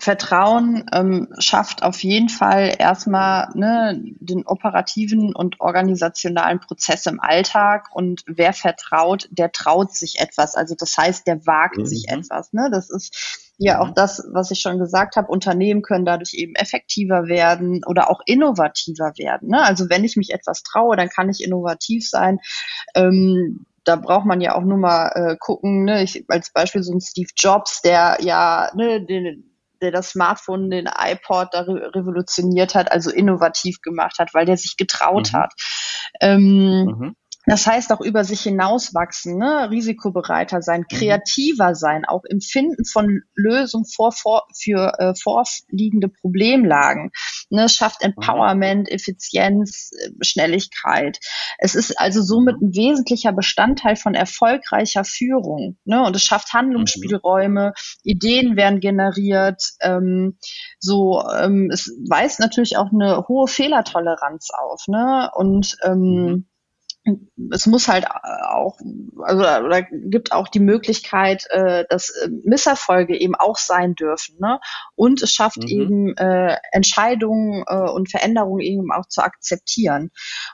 Vertrauen ähm, schafft auf jeden Fall erstmal ne, den operativen und organisationalen Prozess im Alltag und wer vertraut, der traut sich etwas. Also das heißt, der wagt mhm. sich etwas. Ne? Das ist ja auch mhm. das, was ich schon gesagt habe. Unternehmen können dadurch eben effektiver werden oder auch innovativer werden. Ne? Also wenn ich mich etwas traue, dann kann ich innovativ sein. Ähm, da braucht man ja auch nur mal äh, gucken, ne? ich, als Beispiel so ein Steve Jobs, der ja ne, den, der das Smartphone, den iPod da re revolutioniert hat, also innovativ gemacht hat, weil der sich getraut mhm. hat. Ähm, mhm. Das heißt auch über sich hinauswachsen, ne? risikobereiter sein, mhm. kreativer sein, auch im Finden von Lösungen vor, vor, für äh, vorliegende Problemlagen. Ne? Es schafft mhm. Empowerment, Effizienz, äh, Schnelligkeit. Es ist also somit ein wesentlicher Bestandteil von erfolgreicher Führung. Ne? Und es schafft Handlungsspielräume, Ideen werden generiert. Ähm, so, ähm, es weist natürlich auch eine hohe Fehlertoleranz auf. Ne? Und ähm, mhm es muss halt auch, also oder gibt auch die Möglichkeit, äh, dass äh, Misserfolge eben auch sein dürfen. Ne? Und es schafft mhm. eben äh, Entscheidungen äh, und Veränderungen eben auch zu akzeptieren.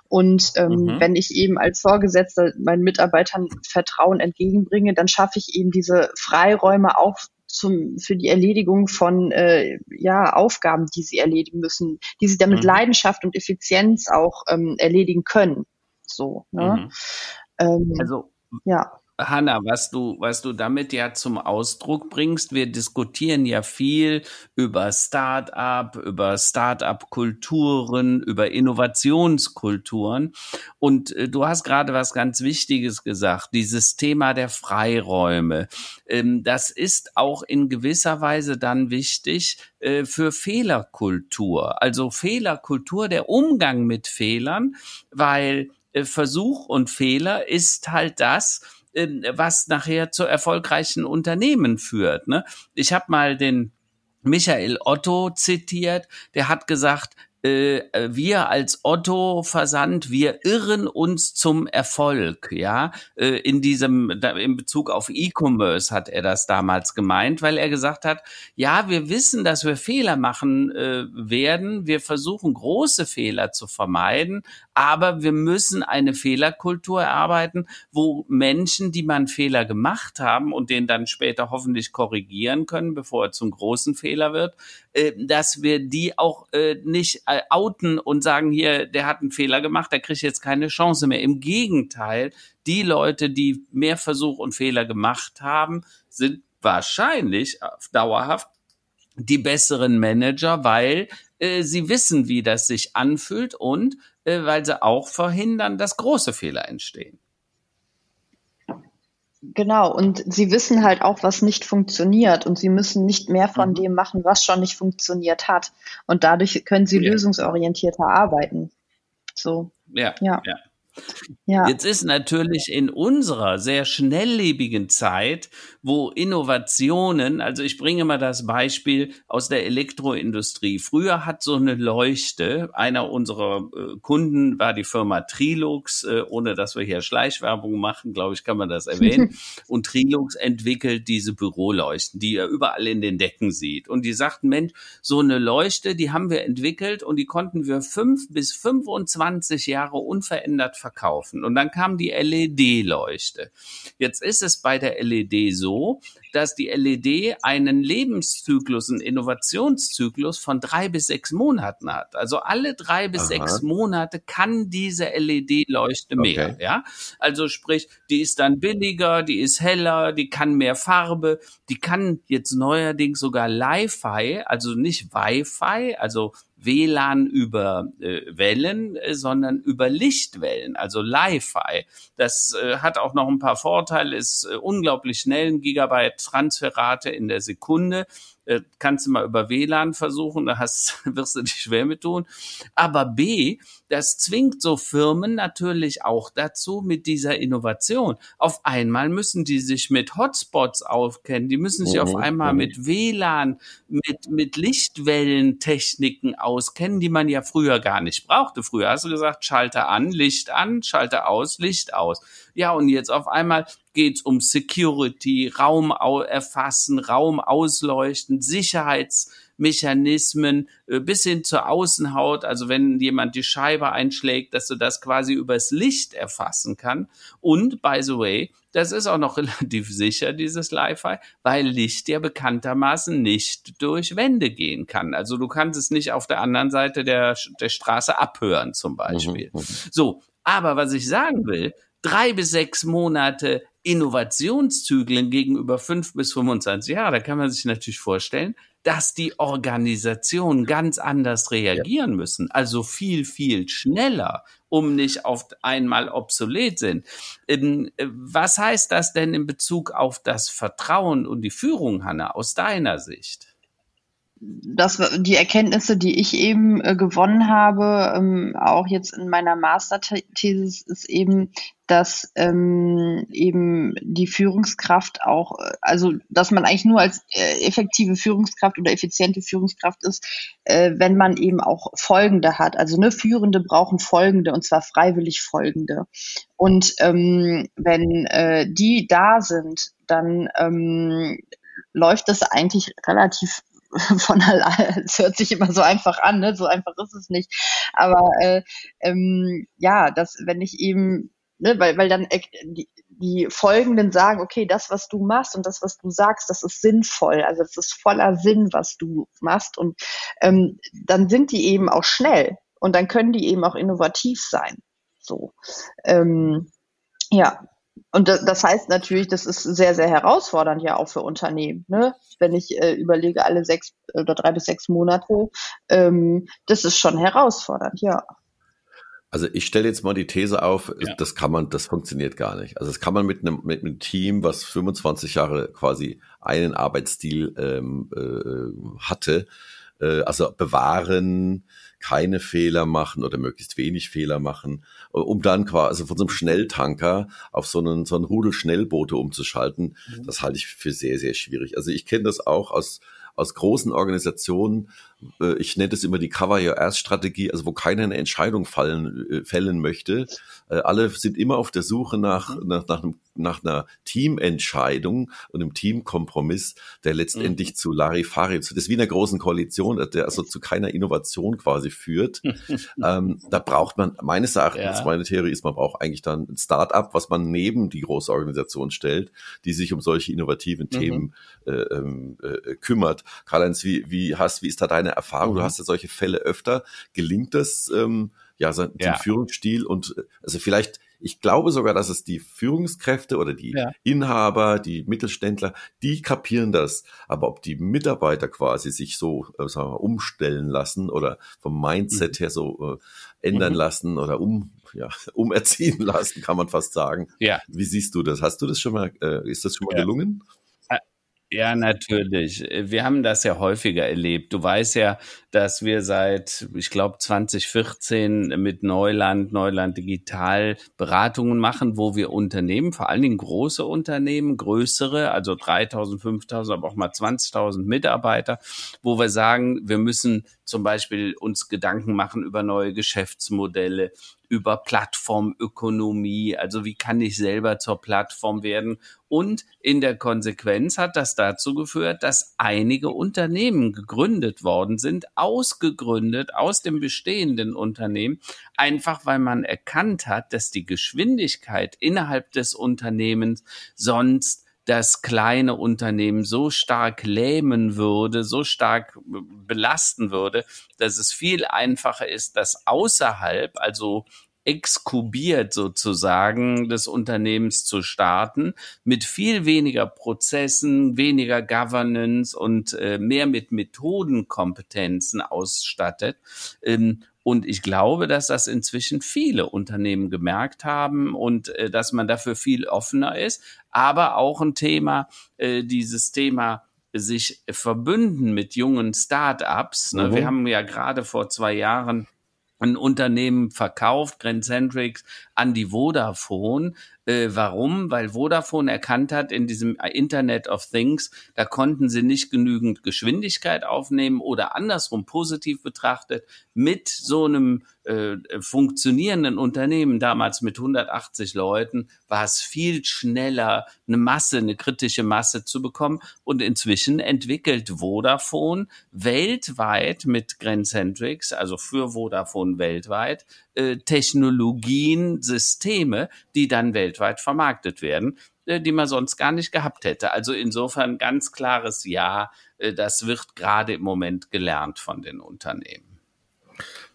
Und ähm, mhm. wenn ich eben als Vorgesetzter meinen Mitarbeitern Vertrauen entgegenbringe, dann schaffe ich eben diese Freiräume auch zum, für die Erledigung von äh, ja, Aufgaben, die sie erledigen müssen, die sie dann mit mhm. Leidenschaft und Effizienz auch ähm, erledigen können. So, ne? Mhm. Ähm, also, ja. Hanna, was du, was du damit ja zum Ausdruck bringst, wir diskutieren ja viel über Start-up, über Start-up-Kulturen, über Innovationskulturen. Und äh, du hast gerade was ganz Wichtiges gesagt, dieses Thema der Freiräume. Ähm, das ist auch in gewisser Weise dann wichtig äh, für Fehlerkultur. Also Fehlerkultur, der Umgang mit Fehlern, weil Versuch und Fehler ist halt das, ähm, was nachher zu erfolgreichen Unternehmen führt. Ne? Ich habe mal den Michael Otto zitiert, der hat gesagt, äh, wir als Otto Versand, wir irren uns zum Erfolg, ja, äh, in diesem, in Bezug auf E-Commerce hat er das damals gemeint, weil er gesagt hat, ja, wir wissen, dass wir Fehler machen äh, werden, wir versuchen große Fehler zu vermeiden, aber wir müssen eine Fehlerkultur erarbeiten, wo Menschen, die man Fehler gemacht haben und den dann später hoffentlich korrigieren können, bevor er zum großen Fehler wird, äh, dass wir die auch äh, nicht outen und sagen, hier, der hat einen Fehler gemacht, der kriegt jetzt keine Chance mehr. Im Gegenteil, die Leute, die mehr Versuch und Fehler gemacht haben, sind wahrscheinlich dauerhaft die besseren Manager, weil äh, sie wissen, wie das sich anfühlt und äh, weil sie auch verhindern, dass große Fehler entstehen. Genau, und sie wissen halt auch, was nicht funktioniert und sie müssen nicht mehr von mhm. dem machen, was schon nicht funktioniert hat. Und dadurch können sie ja. lösungsorientierter arbeiten. So. Ja, ja. ja. Ja. Jetzt ist natürlich in unserer sehr schnelllebigen Zeit, wo Innovationen, also ich bringe mal das Beispiel aus der Elektroindustrie. Früher hat so eine Leuchte, einer unserer äh, Kunden war die Firma Trilux, äh, ohne dass wir hier Schleichwerbung machen, glaube ich, kann man das erwähnen. [laughs] Und Trilux entwickelt diese Büroleuchten, die ihr überall in den Decken sieht. Und die sagten, Mensch, so eine Leuchte, die haben wir entwickelt und die konnten wir fünf bis 25 Jahre unverändert verkaufen. Und dann kam die LED-Leuchte. Jetzt ist es bei der LED so, dass die LED einen Lebenszyklus, einen Innovationszyklus von drei bis sechs Monaten hat. Also alle drei bis Aha. sechs Monate kann diese LED-Leuchte mehr. Okay. Ja, also sprich, die ist dann billiger, die ist heller, die kann mehr Farbe, die kann jetzt neuerdings sogar Li-Fi, also nicht Wi-Fi, also WLAN über äh, Wellen, äh, sondern über Lichtwellen, also Li-Fi. Das äh, hat auch noch ein paar Vorteile, ist äh, unglaublich schnell, ein Gigabyte Transferrate in der Sekunde äh, kannst du mal über WLAN versuchen, da hast, [laughs] wirst du dich schwer mit tun. Aber B, das zwingt so Firmen natürlich auch dazu mit dieser Innovation. Auf einmal müssen die sich mit Hotspots aufkennen, die müssen sich mhm. auf einmal mhm. mit WLAN, mit, mit Lichtwellentechniken auskennen, die man ja früher gar nicht brauchte. Früher hast du gesagt, Schalter an, Licht an, Schalter aus, Licht aus. Ja, und jetzt auf einmal geht's um Security, Raum erfassen, Raum ausleuchten, Sicherheitsmechanismen äh, bis hin zur Außenhaut. Also wenn jemand die Scheibe einschlägt, dass du das quasi übers Licht erfassen kann. Und by the way, das ist auch noch [laughs] relativ sicher, dieses Li-Fi, weil Licht ja bekanntermaßen nicht durch Wände gehen kann. Also du kannst es nicht auf der anderen Seite der, der Straße abhören zum Beispiel. Mhm, mhm. So, aber was ich sagen will, drei bis sechs Monate Innovationszyklen gegenüber fünf bis 25 Jahre, da kann man sich natürlich vorstellen, dass die Organisationen ganz anders reagieren ja. müssen, also viel, viel schneller, um nicht auf einmal obsolet sind. Ähm, was heißt das denn in Bezug auf das Vertrauen und die Führung, Hanna, aus deiner Sicht? Das, die Erkenntnisse, die ich eben äh, gewonnen habe, ähm, auch jetzt in meiner Masterthesis, ist eben, dass ähm, eben die Führungskraft auch, äh, also dass man eigentlich nur als äh, effektive Führungskraft oder effiziente Führungskraft ist, äh, wenn man eben auch Folgende hat. Also ne, Führende brauchen Folgende und zwar freiwillig Folgende. Und ähm, wenn äh, die da sind, dann ähm, läuft das eigentlich relativ [laughs] von allein. Es hört sich immer so einfach an, ne? so einfach ist es nicht. Aber äh, ähm, ja, das, wenn ich eben, ne, weil, weil dann äh, die, die Folgenden sagen, okay, das, was du machst und das, was du sagst, das ist sinnvoll. Also es ist voller Sinn, was du machst. Und ähm, dann sind die eben auch schnell und dann können die eben auch innovativ sein. So. Ähm, ja, und das heißt natürlich, das ist sehr, sehr herausfordernd ja auch für Unternehmen. Ne? Wenn ich äh, überlege, alle sechs oder drei bis sechs Monate, ähm, das ist schon herausfordernd, ja. Also ich stelle jetzt mal die These auf, ja. das kann man, das funktioniert gar nicht. Also das kann man mit einem, mit einem Team, was 25 Jahre quasi einen Arbeitsstil ähm, äh, hatte, äh, also bewahren, keine Fehler machen oder möglichst wenig Fehler machen, äh, um dann quasi also von so einem Schnelltanker auf so einen, so einen Rudel Schnellboote umzuschalten. Mhm. Das halte ich für sehr, sehr schwierig. Also ich kenne das auch aus, aus großen Organisationen, äh, ich nenne das immer die Cover Your Ass Strategie, also wo keiner eine Entscheidung fallen, äh, fällen möchte. Alle sind immer auf der Suche nach, mhm. nach, nach, einem, nach einer Teamentscheidung und einem Teamkompromiss, der letztendlich mhm. zu Larifari, zu das wie einer großen Koalition, der also zu keiner Innovation quasi führt. [laughs] ähm, da braucht man, meines Erachtens, ja. meine Theorie ist, man braucht eigentlich dann ein Start-up, was man neben die große Organisation stellt, die sich um solche innovativen mhm. Themen äh, ähm, äh, kümmert. Karl-Heinz, wie, wie hast, wie ist da deine Erfahrung? Mhm. Du hast ja solche Fälle öfter. Gelingt das, ähm, ja, so, ja. Führungsstil und, also vielleicht, ich glaube sogar, dass es die Führungskräfte oder die ja. Inhaber, die Mittelständler, die kapieren das. Aber ob die Mitarbeiter quasi sich so äh, sagen wir, umstellen lassen oder vom Mindset mhm. her so äh, ändern mhm. lassen oder um, ja, [laughs] umerziehen lassen, kann man fast sagen. Ja. Wie siehst du das? Hast du das schon mal, äh, ist das schon mal ja. gelungen? Ja, natürlich. Wir haben das ja häufiger erlebt. Du weißt ja, dass wir seit, ich glaube, 2014 mit Neuland, Neuland Digital Beratungen machen, wo wir Unternehmen, vor allen Dingen große Unternehmen, größere, also 3000, 5000, aber auch mal 20.000 Mitarbeiter, wo wir sagen, wir müssen zum Beispiel uns Gedanken machen über neue Geschäftsmodelle, über Plattformökonomie, also wie kann ich selber zur Plattform werden. Und in der Konsequenz hat das dazu geführt, dass einige Unternehmen gegründet worden sind, ausgegründet aus dem bestehenden Unternehmen, einfach weil man erkannt hat, dass die Geschwindigkeit innerhalb des Unternehmens sonst das kleine Unternehmen so stark lähmen würde, so stark belasten würde, dass es viel einfacher ist, das außerhalb, also exkubiert sozusagen des Unternehmens zu starten, mit viel weniger Prozessen, weniger Governance und äh, mehr mit Methodenkompetenzen ausstattet. Ähm, und ich glaube, dass das inzwischen viele Unternehmen gemerkt haben und äh, dass man dafür viel offener ist. Aber auch ein Thema, äh, dieses Thema sich verbünden mit jungen Start-ups. Ne? Mhm. Wir haben ja gerade vor zwei Jahren ein Unternehmen verkauft, Grandcentrics, an die Vodafone, äh, warum? Weil Vodafone erkannt hat in diesem Internet of Things, da konnten sie nicht genügend Geschwindigkeit aufnehmen oder andersrum positiv betrachtet, mit so einem äh, funktionierenden Unternehmen, damals mit 180 Leuten, war es viel schneller, eine Masse, eine kritische Masse zu bekommen. Und inzwischen entwickelt Vodafone weltweit mit Grandcentrics, also für Vodafone weltweit, äh, Technologien, Systeme, die dann weltweit vermarktet werden, äh, die man sonst gar nicht gehabt hätte. Also insofern ganz klares Ja, äh, das wird gerade im Moment gelernt von den Unternehmen.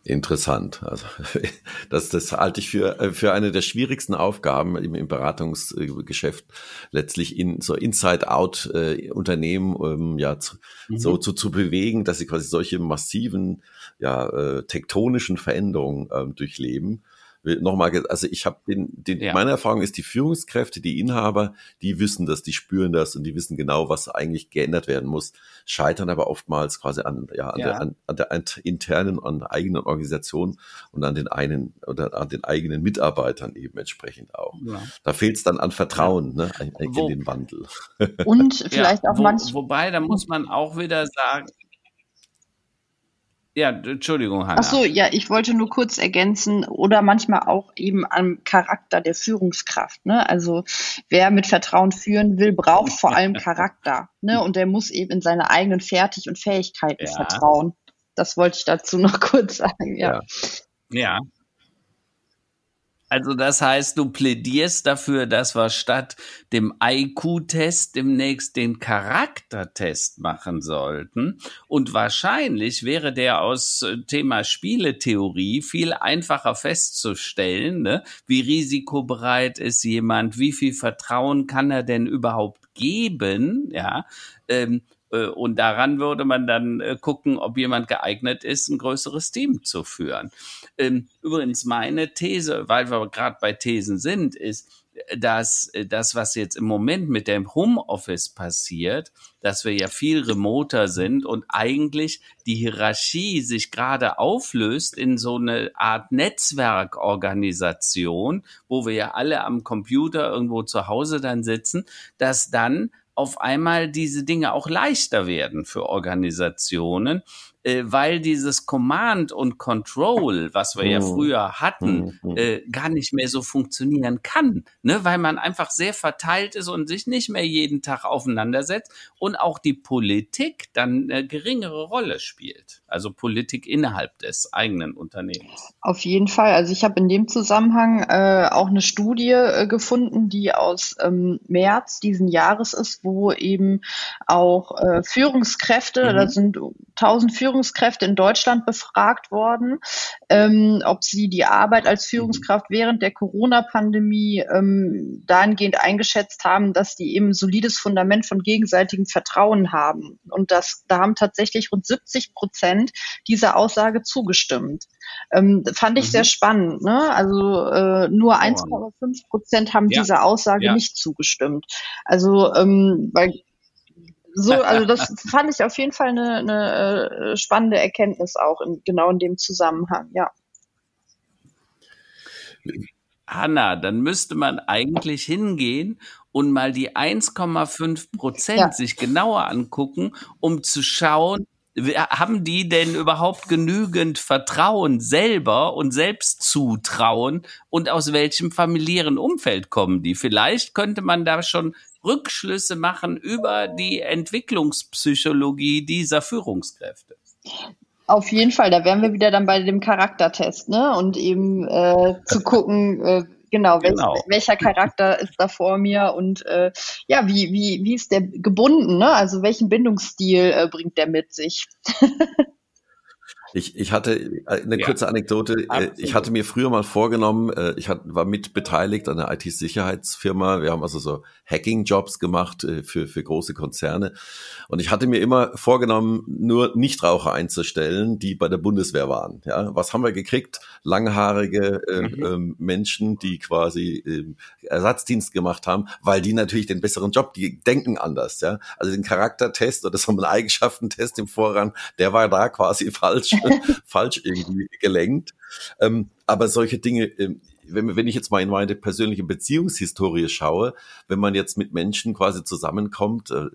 Interessant. Also [laughs] das, das halte ich für, äh, für eine der schwierigsten Aufgaben im, im Beratungsgeschäft, letztlich in so Inside-out-Unternehmen äh, ähm, ja zu, mhm. so zu, zu bewegen, dass sie quasi solche massiven ja, äh, tektonischen Veränderungen äh, durchleben nochmal, also ich habe den, den ja. meine Erfahrung ist, die Führungskräfte, die Inhaber, die wissen das, die spüren das und die wissen genau, was eigentlich geändert werden muss, scheitern aber oftmals quasi an, ja, an, ja. Der, an, an der internen, an der eigenen Organisation und an den einen oder an den eigenen Mitarbeitern eben entsprechend auch. Ja. Da fehlt es dann an Vertrauen ne, in, in den Wandel. Und [laughs] vielleicht auch wo, manchmal. Wobei, da muss man auch wieder sagen, ja, Entschuldigung, Hanna. Ach so, ja, ich wollte nur kurz ergänzen oder manchmal auch eben am Charakter der Führungskraft. Ne? Also wer mit Vertrauen führen will, braucht vor allem [laughs] Charakter. Ne? Und der muss eben in seine eigenen Fertig- und Fähigkeiten ja. vertrauen. Das wollte ich dazu noch [laughs] kurz sagen. Ja. Ja. ja. Also das heißt, du plädierst dafür, dass wir statt dem IQ-Test demnächst den Charaktertest machen sollten. Und wahrscheinlich wäre der aus äh, Thema Spieletheorie viel einfacher festzustellen. Ne? Wie risikobereit ist jemand? Wie viel Vertrauen kann er denn überhaupt geben? Ja. Ähm, äh, und daran würde man dann äh, gucken, ob jemand geeignet ist, ein größeres Team zu führen. Ähm, übrigens meine These, weil wir gerade bei Thesen sind, ist, dass das, was jetzt im Moment mit dem Homeoffice passiert, dass wir ja viel remoter sind und eigentlich die Hierarchie sich gerade auflöst in so eine Art Netzwerkorganisation, wo wir ja alle am Computer irgendwo zu Hause dann sitzen, dass dann auf einmal diese Dinge auch leichter werden für Organisationen, äh, weil dieses Command und Control, was wir ja mhm. früher hatten, mhm. äh, gar nicht mehr so funktionieren kann, ne? weil man einfach sehr verteilt ist und sich nicht mehr jeden Tag aufeinandersetzt und auch die Politik dann eine geringere Rolle spielt, also Politik innerhalb des eigenen Unternehmens. Auf jeden Fall. Also ich habe in dem Zusammenhang äh, auch eine Studie äh, gefunden, die aus ähm, März diesen Jahres ist, wo eben auch äh, Führungskräfte, mhm. da sind 1000 Führungskräfte Führungskräfte in Deutschland befragt worden, ähm, ob sie die Arbeit als Führungskraft während der Corona-Pandemie ähm, dahingehend eingeschätzt haben, dass die eben ein solides Fundament von gegenseitigem Vertrauen haben. Und das, da haben tatsächlich rund 70 Prozent dieser Aussage zugestimmt. Ähm, fand ich mhm. sehr spannend. Ne? Also äh, nur 1,5 Prozent haben ja. dieser Aussage ja. nicht zugestimmt. Also ähm, weil so, also das fand ich auf jeden Fall eine, eine äh, spannende Erkenntnis auch in, genau in dem Zusammenhang, ja. Hanna, dann müsste man eigentlich hingehen und mal die 1,5 Prozent ja. sich genauer angucken, um zu schauen, haben die denn überhaupt genügend Vertrauen selber und Selbstzutrauen und aus welchem familiären Umfeld kommen die? Vielleicht könnte man da schon Rückschlüsse machen über die Entwicklungspsychologie dieser Führungskräfte. Auf jeden Fall, da wären wir wieder dann bei dem Charaktertest, ne? Und eben äh, zu [laughs] gucken, äh, genau, welch, genau, welcher Charakter ist da vor mir und äh, ja, wie, wie, wie ist der gebunden, ne? Also welchen Bindungsstil äh, bringt der mit sich? [laughs] Ich, ich hatte äh, eine kurze ja, Anekdote. Äh, absolut. Ich hatte mir früher mal vorgenommen, äh, ich war mit beteiligt an einer IT-Sicherheitsfirma. Wir haben also so Hacking-Jobs gemacht für, für große Konzerne. Und ich hatte mir immer vorgenommen, nur Nichtraucher einzustellen, die bei der Bundeswehr waren. Ja, was haben wir gekriegt? Langhaarige äh, mhm. äh, Menschen, die quasi äh, Ersatzdienst gemacht haben, weil die natürlich den besseren Job, die denken anders. Ja, also den Charaktertest oder so einen Eigenschaftentest im Vorrang, der war da quasi [laughs] falsch. [laughs] falsch irgendwie gelenkt. Ähm, aber solche Dinge, ähm, wenn, wenn ich jetzt mal in meine persönliche Beziehungshistorie schaue, wenn man jetzt mit Menschen quasi zusammenkommt, äh,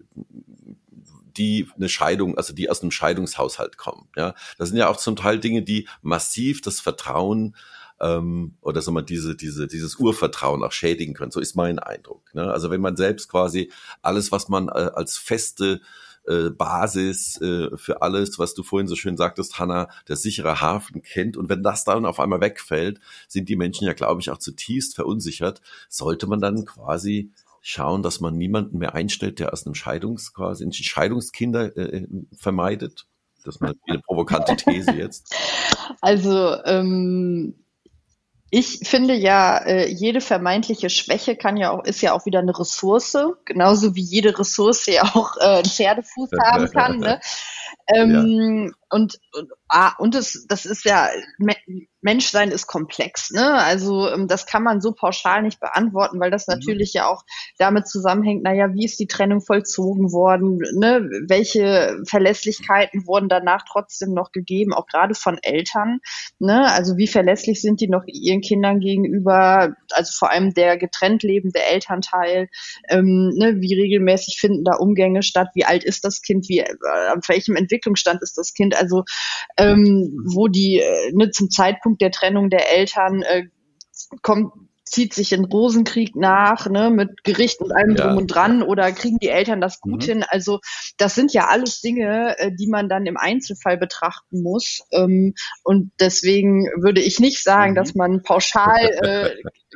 die eine Scheidung, also die aus einem Scheidungshaushalt kommen. Ja, das sind ja auch zum Teil Dinge, die massiv das Vertrauen ähm, oder sagen wir diese, diese, dieses Urvertrauen auch schädigen können. So ist mein Eindruck. Ne? Also wenn man selbst quasi alles, was man äh, als feste äh, Basis äh, für alles, was du vorhin so schön sagtest, Hanna, der sichere Hafen kennt. Und wenn das dann auf einmal wegfällt, sind die Menschen ja, glaube ich, auch zutiefst verunsichert. Sollte man dann quasi schauen, dass man niemanden mehr einstellt, der aus einem Scheidungs quasi Scheidungskinder äh, vermeidet? Das ist eine [laughs] provokante These jetzt. Also ähm, ich finde ja, äh, jede vermeintliche Schwäche kann ja auch, ist ja auch wieder eine Ressource, genauso wie jede Ressource ja auch äh, einen Pferdefuß haben kann. Ne? [laughs] Ähm, ja. Und, und, ah, und das, das ist ja, Menschsein ist komplex. Ne? Also ähm, das kann man so pauschal nicht beantworten, weil das mhm. natürlich mhm. ja auch damit zusammenhängt, naja, wie ist die Trennung vollzogen worden? Ne? Welche Verlässlichkeiten wurden danach trotzdem noch gegeben, auch gerade von Eltern? Ne? Also wie verlässlich sind die noch ihren Kindern gegenüber? Also vor allem der getrennt lebende Elternteil. Ähm, ne? Wie regelmäßig finden da Umgänge statt? Wie alt ist das Kind? Wie, äh, auf welchem Entwicklungsstand ist das Kind? Also ähm, wo die äh, ne, zum Zeitpunkt der Trennung der Eltern äh, kommt zieht sich in Rosenkrieg nach, ne, mit Gericht und allem ja. drum und dran oder kriegen die Eltern das gut mhm. hin? Also das sind ja alles Dinge, äh, die man dann im Einzelfall betrachten muss. Ähm, und deswegen würde ich nicht sagen, mhm. dass man pauschal [laughs] äh,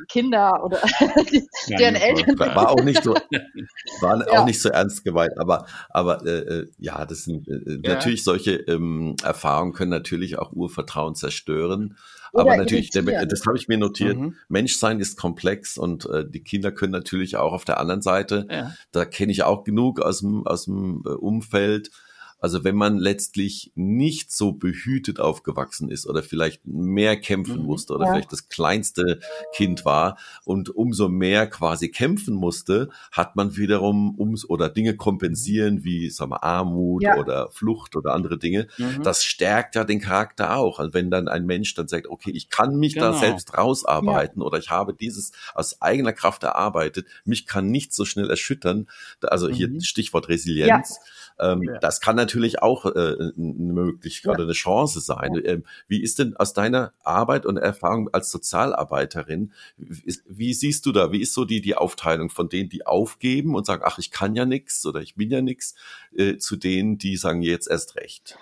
Kinder oder [laughs] deren Eltern war auch nicht so [laughs] war ja. auch nicht so ernst gemeint, aber aber äh, äh ja, das sind äh, ja. natürlich solche ähm, Erfahrungen können natürlich auch Urvertrauen zerstören. Aber natürlich, der, das habe ich mir notiert. Mhm. Menschsein ist komplex und äh, die Kinder können natürlich auch auf der anderen Seite, ja. da kenne ich auch genug aus dem, aus dem äh, Umfeld, also wenn man letztlich nicht so behütet aufgewachsen ist oder vielleicht mehr kämpfen mhm. musste oder ja. vielleicht das kleinste Kind war und umso mehr quasi kämpfen musste, hat man wiederum ums oder Dinge kompensieren wie sagen wir Armut ja. oder Flucht oder andere Dinge. Mhm. Das stärkt ja den Charakter auch. Also wenn dann ein Mensch dann sagt, okay, ich kann mich genau. da selbst rausarbeiten ja. oder ich habe dieses aus eigener Kraft erarbeitet, mich kann nicht so schnell erschüttern. Also hier mhm. Stichwort Resilienz. Ähm, ja. Das kann natürlich auch äh, eine Möglichkeit oder eine Chance sein. Ja. Ähm, wie ist denn aus deiner Arbeit und Erfahrung als Sozialarbeiterin, wie siehst du da, wie ist so die, die Aufteilung von denen, die aufgeben und sagen, ach, ich kann ja nichts oder ich bin ja nichts, äh, zu denen, die sagen, jetzt erst recht?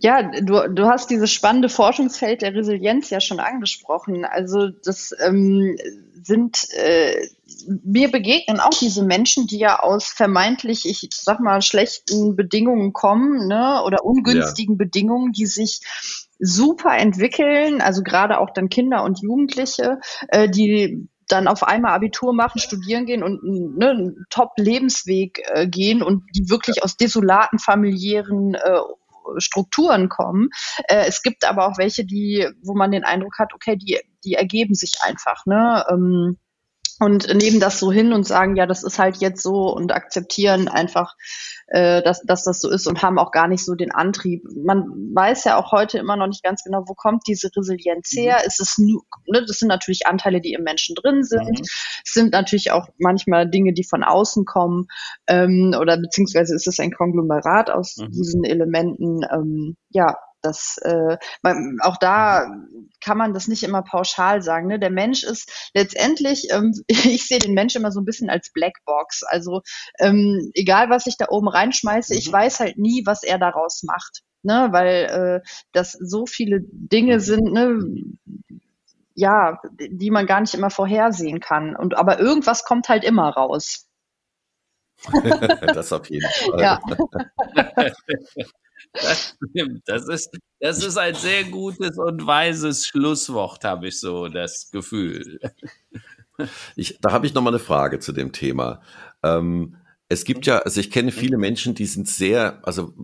Ja, du, du hast dieses spannende Forschungsfeld der Resilienz ja schon angesprochen. Also das ähm, sind äh, mir begegnen auch diese Menschen, die ja aus vermeintlich, ich sag mal, schlechten Bedingungen kommen, ne, oder ungünstigen ja. Bedingungen, die sich super entwickeln, also gerade auch dann Kinder und Jugendliche, äh, die dann auf einmal Abitur machen, studieren gehen und ne, einen Top-Lebensweg äh, gehen und die wirklich aus desolaten familiären äh, Strukturen kommen. Äh, es gibt aber auch welche, die, wo man den Eindruck hat, okay, die, die ergeben sich einfach. Ne? Ähm, und nehmen das so hin und sagen, ja, das ist halt jetzt so und akzeptieren einfach, äh, dass, dass das so ist und haben auch gar nicht so den Antrieb. Man weiß ja auch heute immer noch nicht ganz genau, wo kommt diese Resilienz her. Mhm. Ist es nur, ne, das sind natürlich Anteile, die im Menschen drin sind. Mhm. Es sind natürlich auch manchmal Dinge, die von außen kommen ähm, oder beziehungsweise ist es ein Konglomerat aus mhm. diesen Elementen. Ähm, ja, das äh, man, auch da kann man das nicht immer pauschal sagen. Ne? Der Mensch ist letztendlich, ähm, [laughs] ich sehe den Mensch immer so ein bisschen als Blackbox. Also ähm, egal, was ich da oben reinschmeiße, mhm. ich weiß halt nie, was er daraus macht. Ne? Weil äh, das so viele Dinge mhm. sind, ne? ja, die man gar nicht immer vorhersehen kann. Und aber irgendwas kommt halt immer raus. [laughs] das auf jeden Fall. Ja. [laughs] Das stimmt. Das ist, das ist ein sehr gutes und weises Schlusswort, habe ich so das Gefühl. Ich, da habe ich noch mal eine Frage zu dem Thema. Ähm, es gibt ja, also ich kenne viele Menschen, die sind sehr, also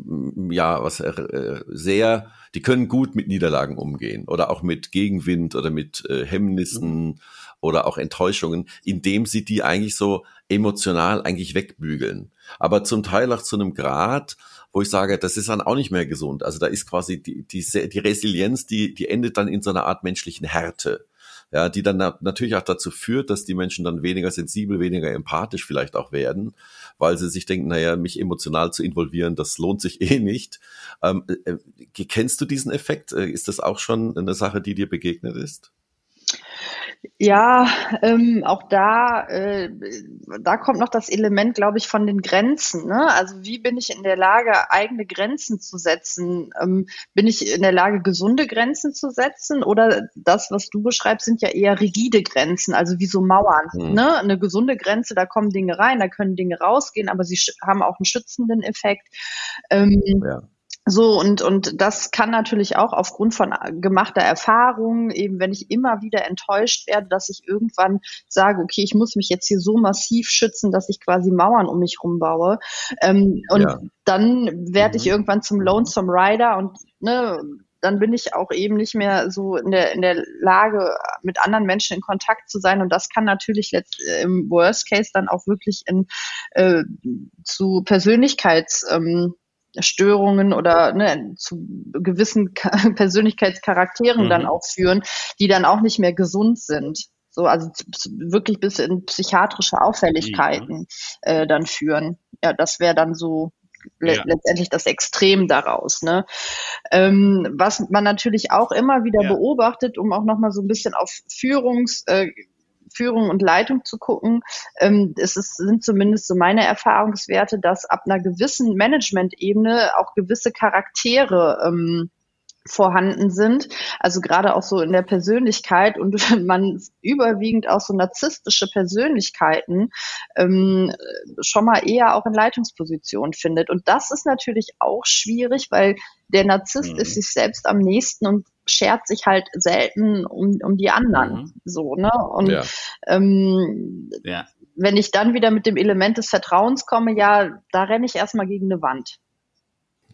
ja, was äh, sehr, die können gut mit Niederlagen umgehen oder auch mit Gegenwind oder mit äh, Hemmnissen mhm. oder auch Enttäuschungen, indem sie die eigentlich so emotional eigentlich wegbügeln. Aber zum Teil auch zu einem Grad, wo ich sage, das ist dann auch nicht mehr gesund. Also da ist quasi die, die, die Resilienz, die, die endet dann in so einer Art menschlichen Härte. Ja, die dann natürlich auch dazu führt, dass die Menschen dann weniger sensibel, weniger empathisch vielleicht auch werden, weil sie sich denken, naja, mich emotional zu involvieren, das lohnt sich eh nicht. Ähm, äh, äh kennst du diesen Effekt? Äh, ist das auch schon eine Sache, die dir begegnet ist? Ja, ähm, auch da, äh, da kommt noch das Element, glaube ich, von den Grenzen. Ne? Also wie bin ich in der Lage, eigene Grenzen zu setzen? Ähm, bin ich in der Lage, gesunde Grenzen zu setzen? Oder das, was du beschreibst, sind ja eher rigide Grenzen, also wie so Mauern. Mhm. Ne? Eine gesunde Grenze, da kommen Dinge rein, da können Dinge rausgehen, aber sie haben auch einen schützenden Effekt. Ähm, ja So, und, und das kann natürlich auch aufgrund von gemachter Erfahrung, eben wenn ich immer wieder enttäuscht werde, dass ich irgendwann sage, okay, ich muss mich jetzt hier so massiv schützen, dass ich quasi Mauern um mich rumbaue. Ähm, und ja. dann werde mhm. ich irgendwann zum Lonesome Rider und ne, dann bin ich auch eben nicht mehr so in der, in der Lage, mit anderen Menschen in Kontakt zu sein. Und das kann natürlich letzt, im Worst Case dann auch wirklich in, äh, zu Persönlichkeits, ähm, Störungen oder ne, zu gewissen [laughs] Persönlichkeitscharakteren mhm. dann auch führen, die dann auch nicht mehr gesund sind. So, also wirklich bis in psychiatrische Auffälligkeiten mhm. äh, dann führen. Ja, das wäre dann so le ja. letztendlich das Extrem daraus. Ne? Ähm, was man natürlich auch immer wieder ja. beobachtet, um auch nochmal so ein bisschen auf Führungs, äh, Führung und Leitung zu gucken. Ähm, es ist, sind zumindest so meine Erfahrungswerte, dass ab einer gewissen Management-Ebene auch gewisse Charaktere ähm, vorhanden sind. Also gerade auch so in der Persönlichkeit und [laughs] man überwiegend auch so narzisstische Persönlichkeiten ähm, schon mal eher auch in Leitungspositionen findet. Und das ist natürlich auch schwierig, weil der Narzisst mhm. ist sich selbst am nächsten und schert sich halt selten um, um die anderen. Mhm. So, ne? Und ja. Ähm, ja. wenn ich dann wieder mit dem Element des Vertrauens komme, ja, da renne ich erstmal gegen eine Wand.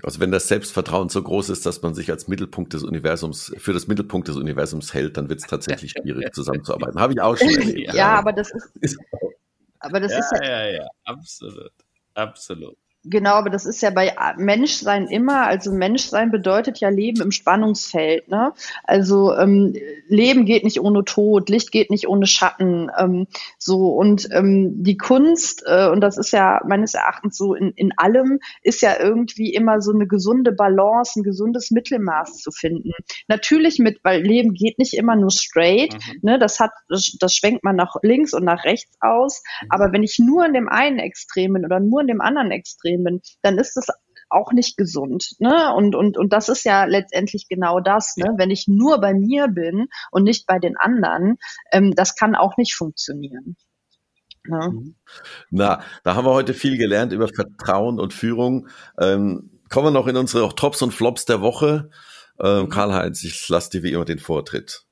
Also wenn das Selbstvertrauen so groß ist, dass man sich als Mittelpunkt des Universums, für das Mittelpunkt des Universums hält, dann wird es tatsächlich schwierig [laughs] zusammenzuarbeiten. Habe ich auch schon erlebt. ja, aber das ist, [laughs] aber das ja, ist ja, ja, ja, absolut, absolut. Genau, aber das ist ja bei Menschsein immer, also Menschsein bedeutet ja Leben im Spannungsfeld. Ne? Also ähm, Leben geht nicht ohne Tod, Licht geht nicht ohne Schatten. Ähm, so und ähm, die Kunst, äh, und das ist ja meines Erachtens so in, in allem, ist ja irgendwie immer so eine gesunde Balance, ein gesundes Mittelmaß zu finden. Natürlich mit, weil Leben geht nicht immer nur straight, mhm. ne? das hat, das, das schwenkt man nach links und nach rechts aus. Mhm. Aber wenn ich nur in dem einen Extrem bin oder nur in dem anderen Extrem, extrem bin, dann ist es auch nicht gesund. Ne? Und, und, und das ist ja letztendlich genau das. Ne? Wenn ich nur bei mir bin und nicht bei den anderen, ähm, das kann auch nicht funktionieren. Ne? Mhm. Na, da haben wir heute viel gelernt über Vertrauen und Führung. Ähm, kommen wir noch in unsere Tops und Flops der Woche. Ähm, mhm. Karl-Heinz, ich lasse dir wie immer den Vortritt.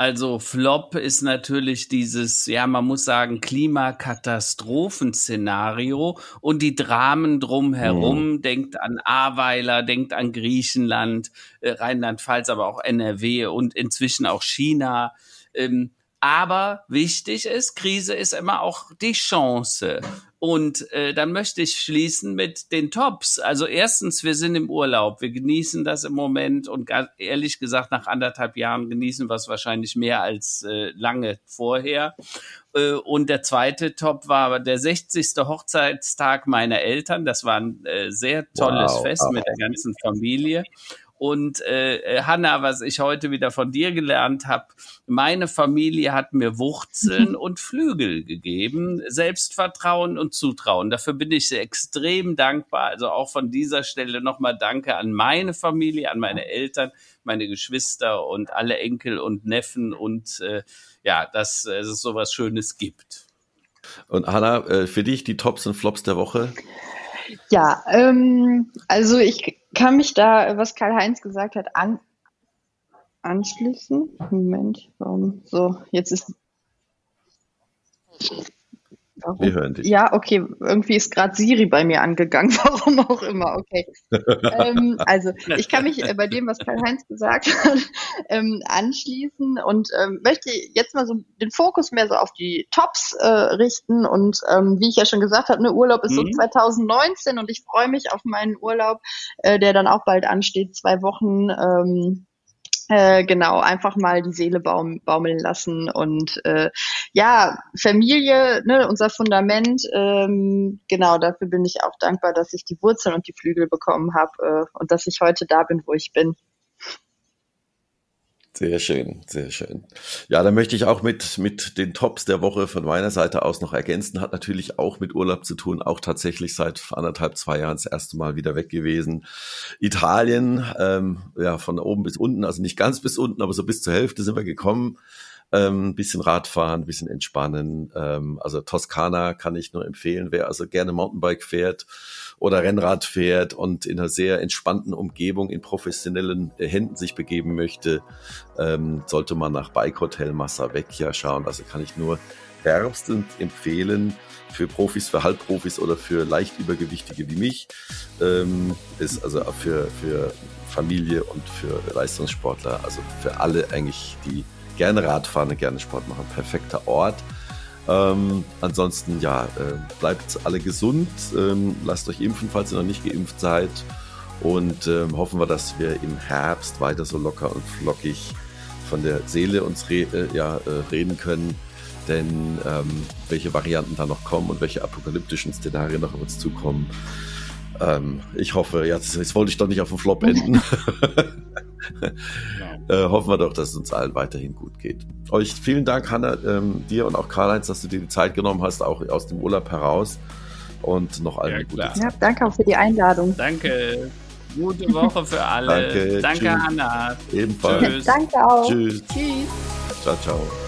Also Flop ist natürlich dieses, ja, man muss sagen, Klimakatastrophenszenario und die Dramen drumherum. Mhm. Denkt an Ahrweiler, denkt an Griechenland, äh, Rheinland-Pfalz, aber auch NRW und inzwischen auch China. Ähm, aber wichtig ist, Krise ist immer auch die Chance. Und äh, dann möchte ich schließen mit den Tops. Also erstens, wir sind im Urlaub, wir genießen das im Moment und ehrlich gesagt, nach anderthalb Jahren genießen wir es wahrscheinlich mehr als äh, lange vorher. Äh, und der zweite Top war der 60. Hochzeitstag meiner Eltern. Das war ein äh, sehr tolles wow. Fest mit der ganzen Familie. Und äh, äh, Hanna, was ich heute wieder von dir gelernt habe, meine Familie hat mir Wurzeln [laughs] und Flügel gegeben, Selbstvertrauen und Zutrauen. Dafür bin ich extrem dankbar. Also auch von dieser Stelle nochmal Danke an meine Familie, an meine Eltern, meine Geschwister und alle Enkel und Neffen und äh, ja, dass, dass es sowas Schönes gibt. Und Hanna, äh, für dich die Tops und Flops der Woche? Ja, ähm, also ich kann mich da, was Karl-Heinz gesagt hat, an, anschließen. Moment, warum? So, jetzt ist. Warum? Wir hören dich. Ja, okay. Irgendwie ist gerade Siri bei mir angegangen, [laughs] warum auch immer. Okay. ähm, also ich kann mich äh, bei dem, was Karl-Heinz gesagt hat, [laughs] ähm, anschließen und ähm, möchte jetzt mal so den Fokus mehr so auf die Tops äh, richten. Und ähm, wie ich ja schon gesagt habe, ne, Urlaub ist mhm. so 2019 und ich freue mich auf meinen Urlaub, äh, der dann auch bald ansteht, zwei Wochen. Äh, genau, einfach mal die Seele baum, baumeln lassen und äh, ja, Familie, ne, unser Fundament, ähm, genau, dafür bin ich auch dankbar, dass ich die Wurzeln und die Flügel bekommen habe äh, und dass ich heute da bin, wo ich bin. Sehr schön, sehr schön. Ja, da möchte ich auch mit, mit den Tops der Woche von meiner Seite aus noch ergänzen. Hat natürlich auch mit Urlaub zu tun, auch tatsächlich seit anderthalb, zwei Jahren das erste Mal wieder weg gewesen. Italien, ähm, ja, von oben bis unten, also nicht ganz bis unten, aber so bis zur Hälfte sind wir gekommen. Ähm, bisschen Radfahren, bisschen entspannen. Ähm, also Toskana kann ich nur empfehlen. Wer also gerne Mountainbike fährt oder Rennrad fährt und in einer sehr entspannten Umgebung in professionellen äh, Händen sich begeben möchte, ähm, sollte man nach Bike Hotel Massa Vecchia schauen. Also kann ich nur wärmstens empfehlen für Profis, für Halbprofis oder für leicht übergewichtige wie mich. Ähm, ist also für, für Familie und für Leistungssportler, also für alle eigentlich, die gerne Radfahren gerne Sport machen, perfekter Ort. Ähm, ansonsten, ja, äh, bleibt alle gesund, ähm, lasst euch impfen, falls ihr noch nicht geimpft seid. Und ähm, hoffen wir, dass wir im Herbst weiter so locker und flockig von der Seele uns re äh, ja, äh, reden können. Denn ähm, welche Varianten da noch kommen und welche apokalyptischen Szenarien noch auf uns zukommen, ähm, ich hoffe, jetzt, jetzt wollte ich doch nicht auf dem Flop enden. [laughs] [laughs] äh, hoffen wir doch, dass es uns allen weiterhin gut geht. Euch vielen Dank, Hanna, ähm, dir und auch Karl-Heinz, dass du dir die Zeit genommen hast, auch aus dem Urlaub heraus. Und noch allen ja, gute Zeit. Ja, danke auch für die Einladung. Danke. Gute Woche für alle. danke. Danke, Hanna. Ebenfalls. Tschüss. Danke auch. Tschüss. Tschüss. Ciao, ciao.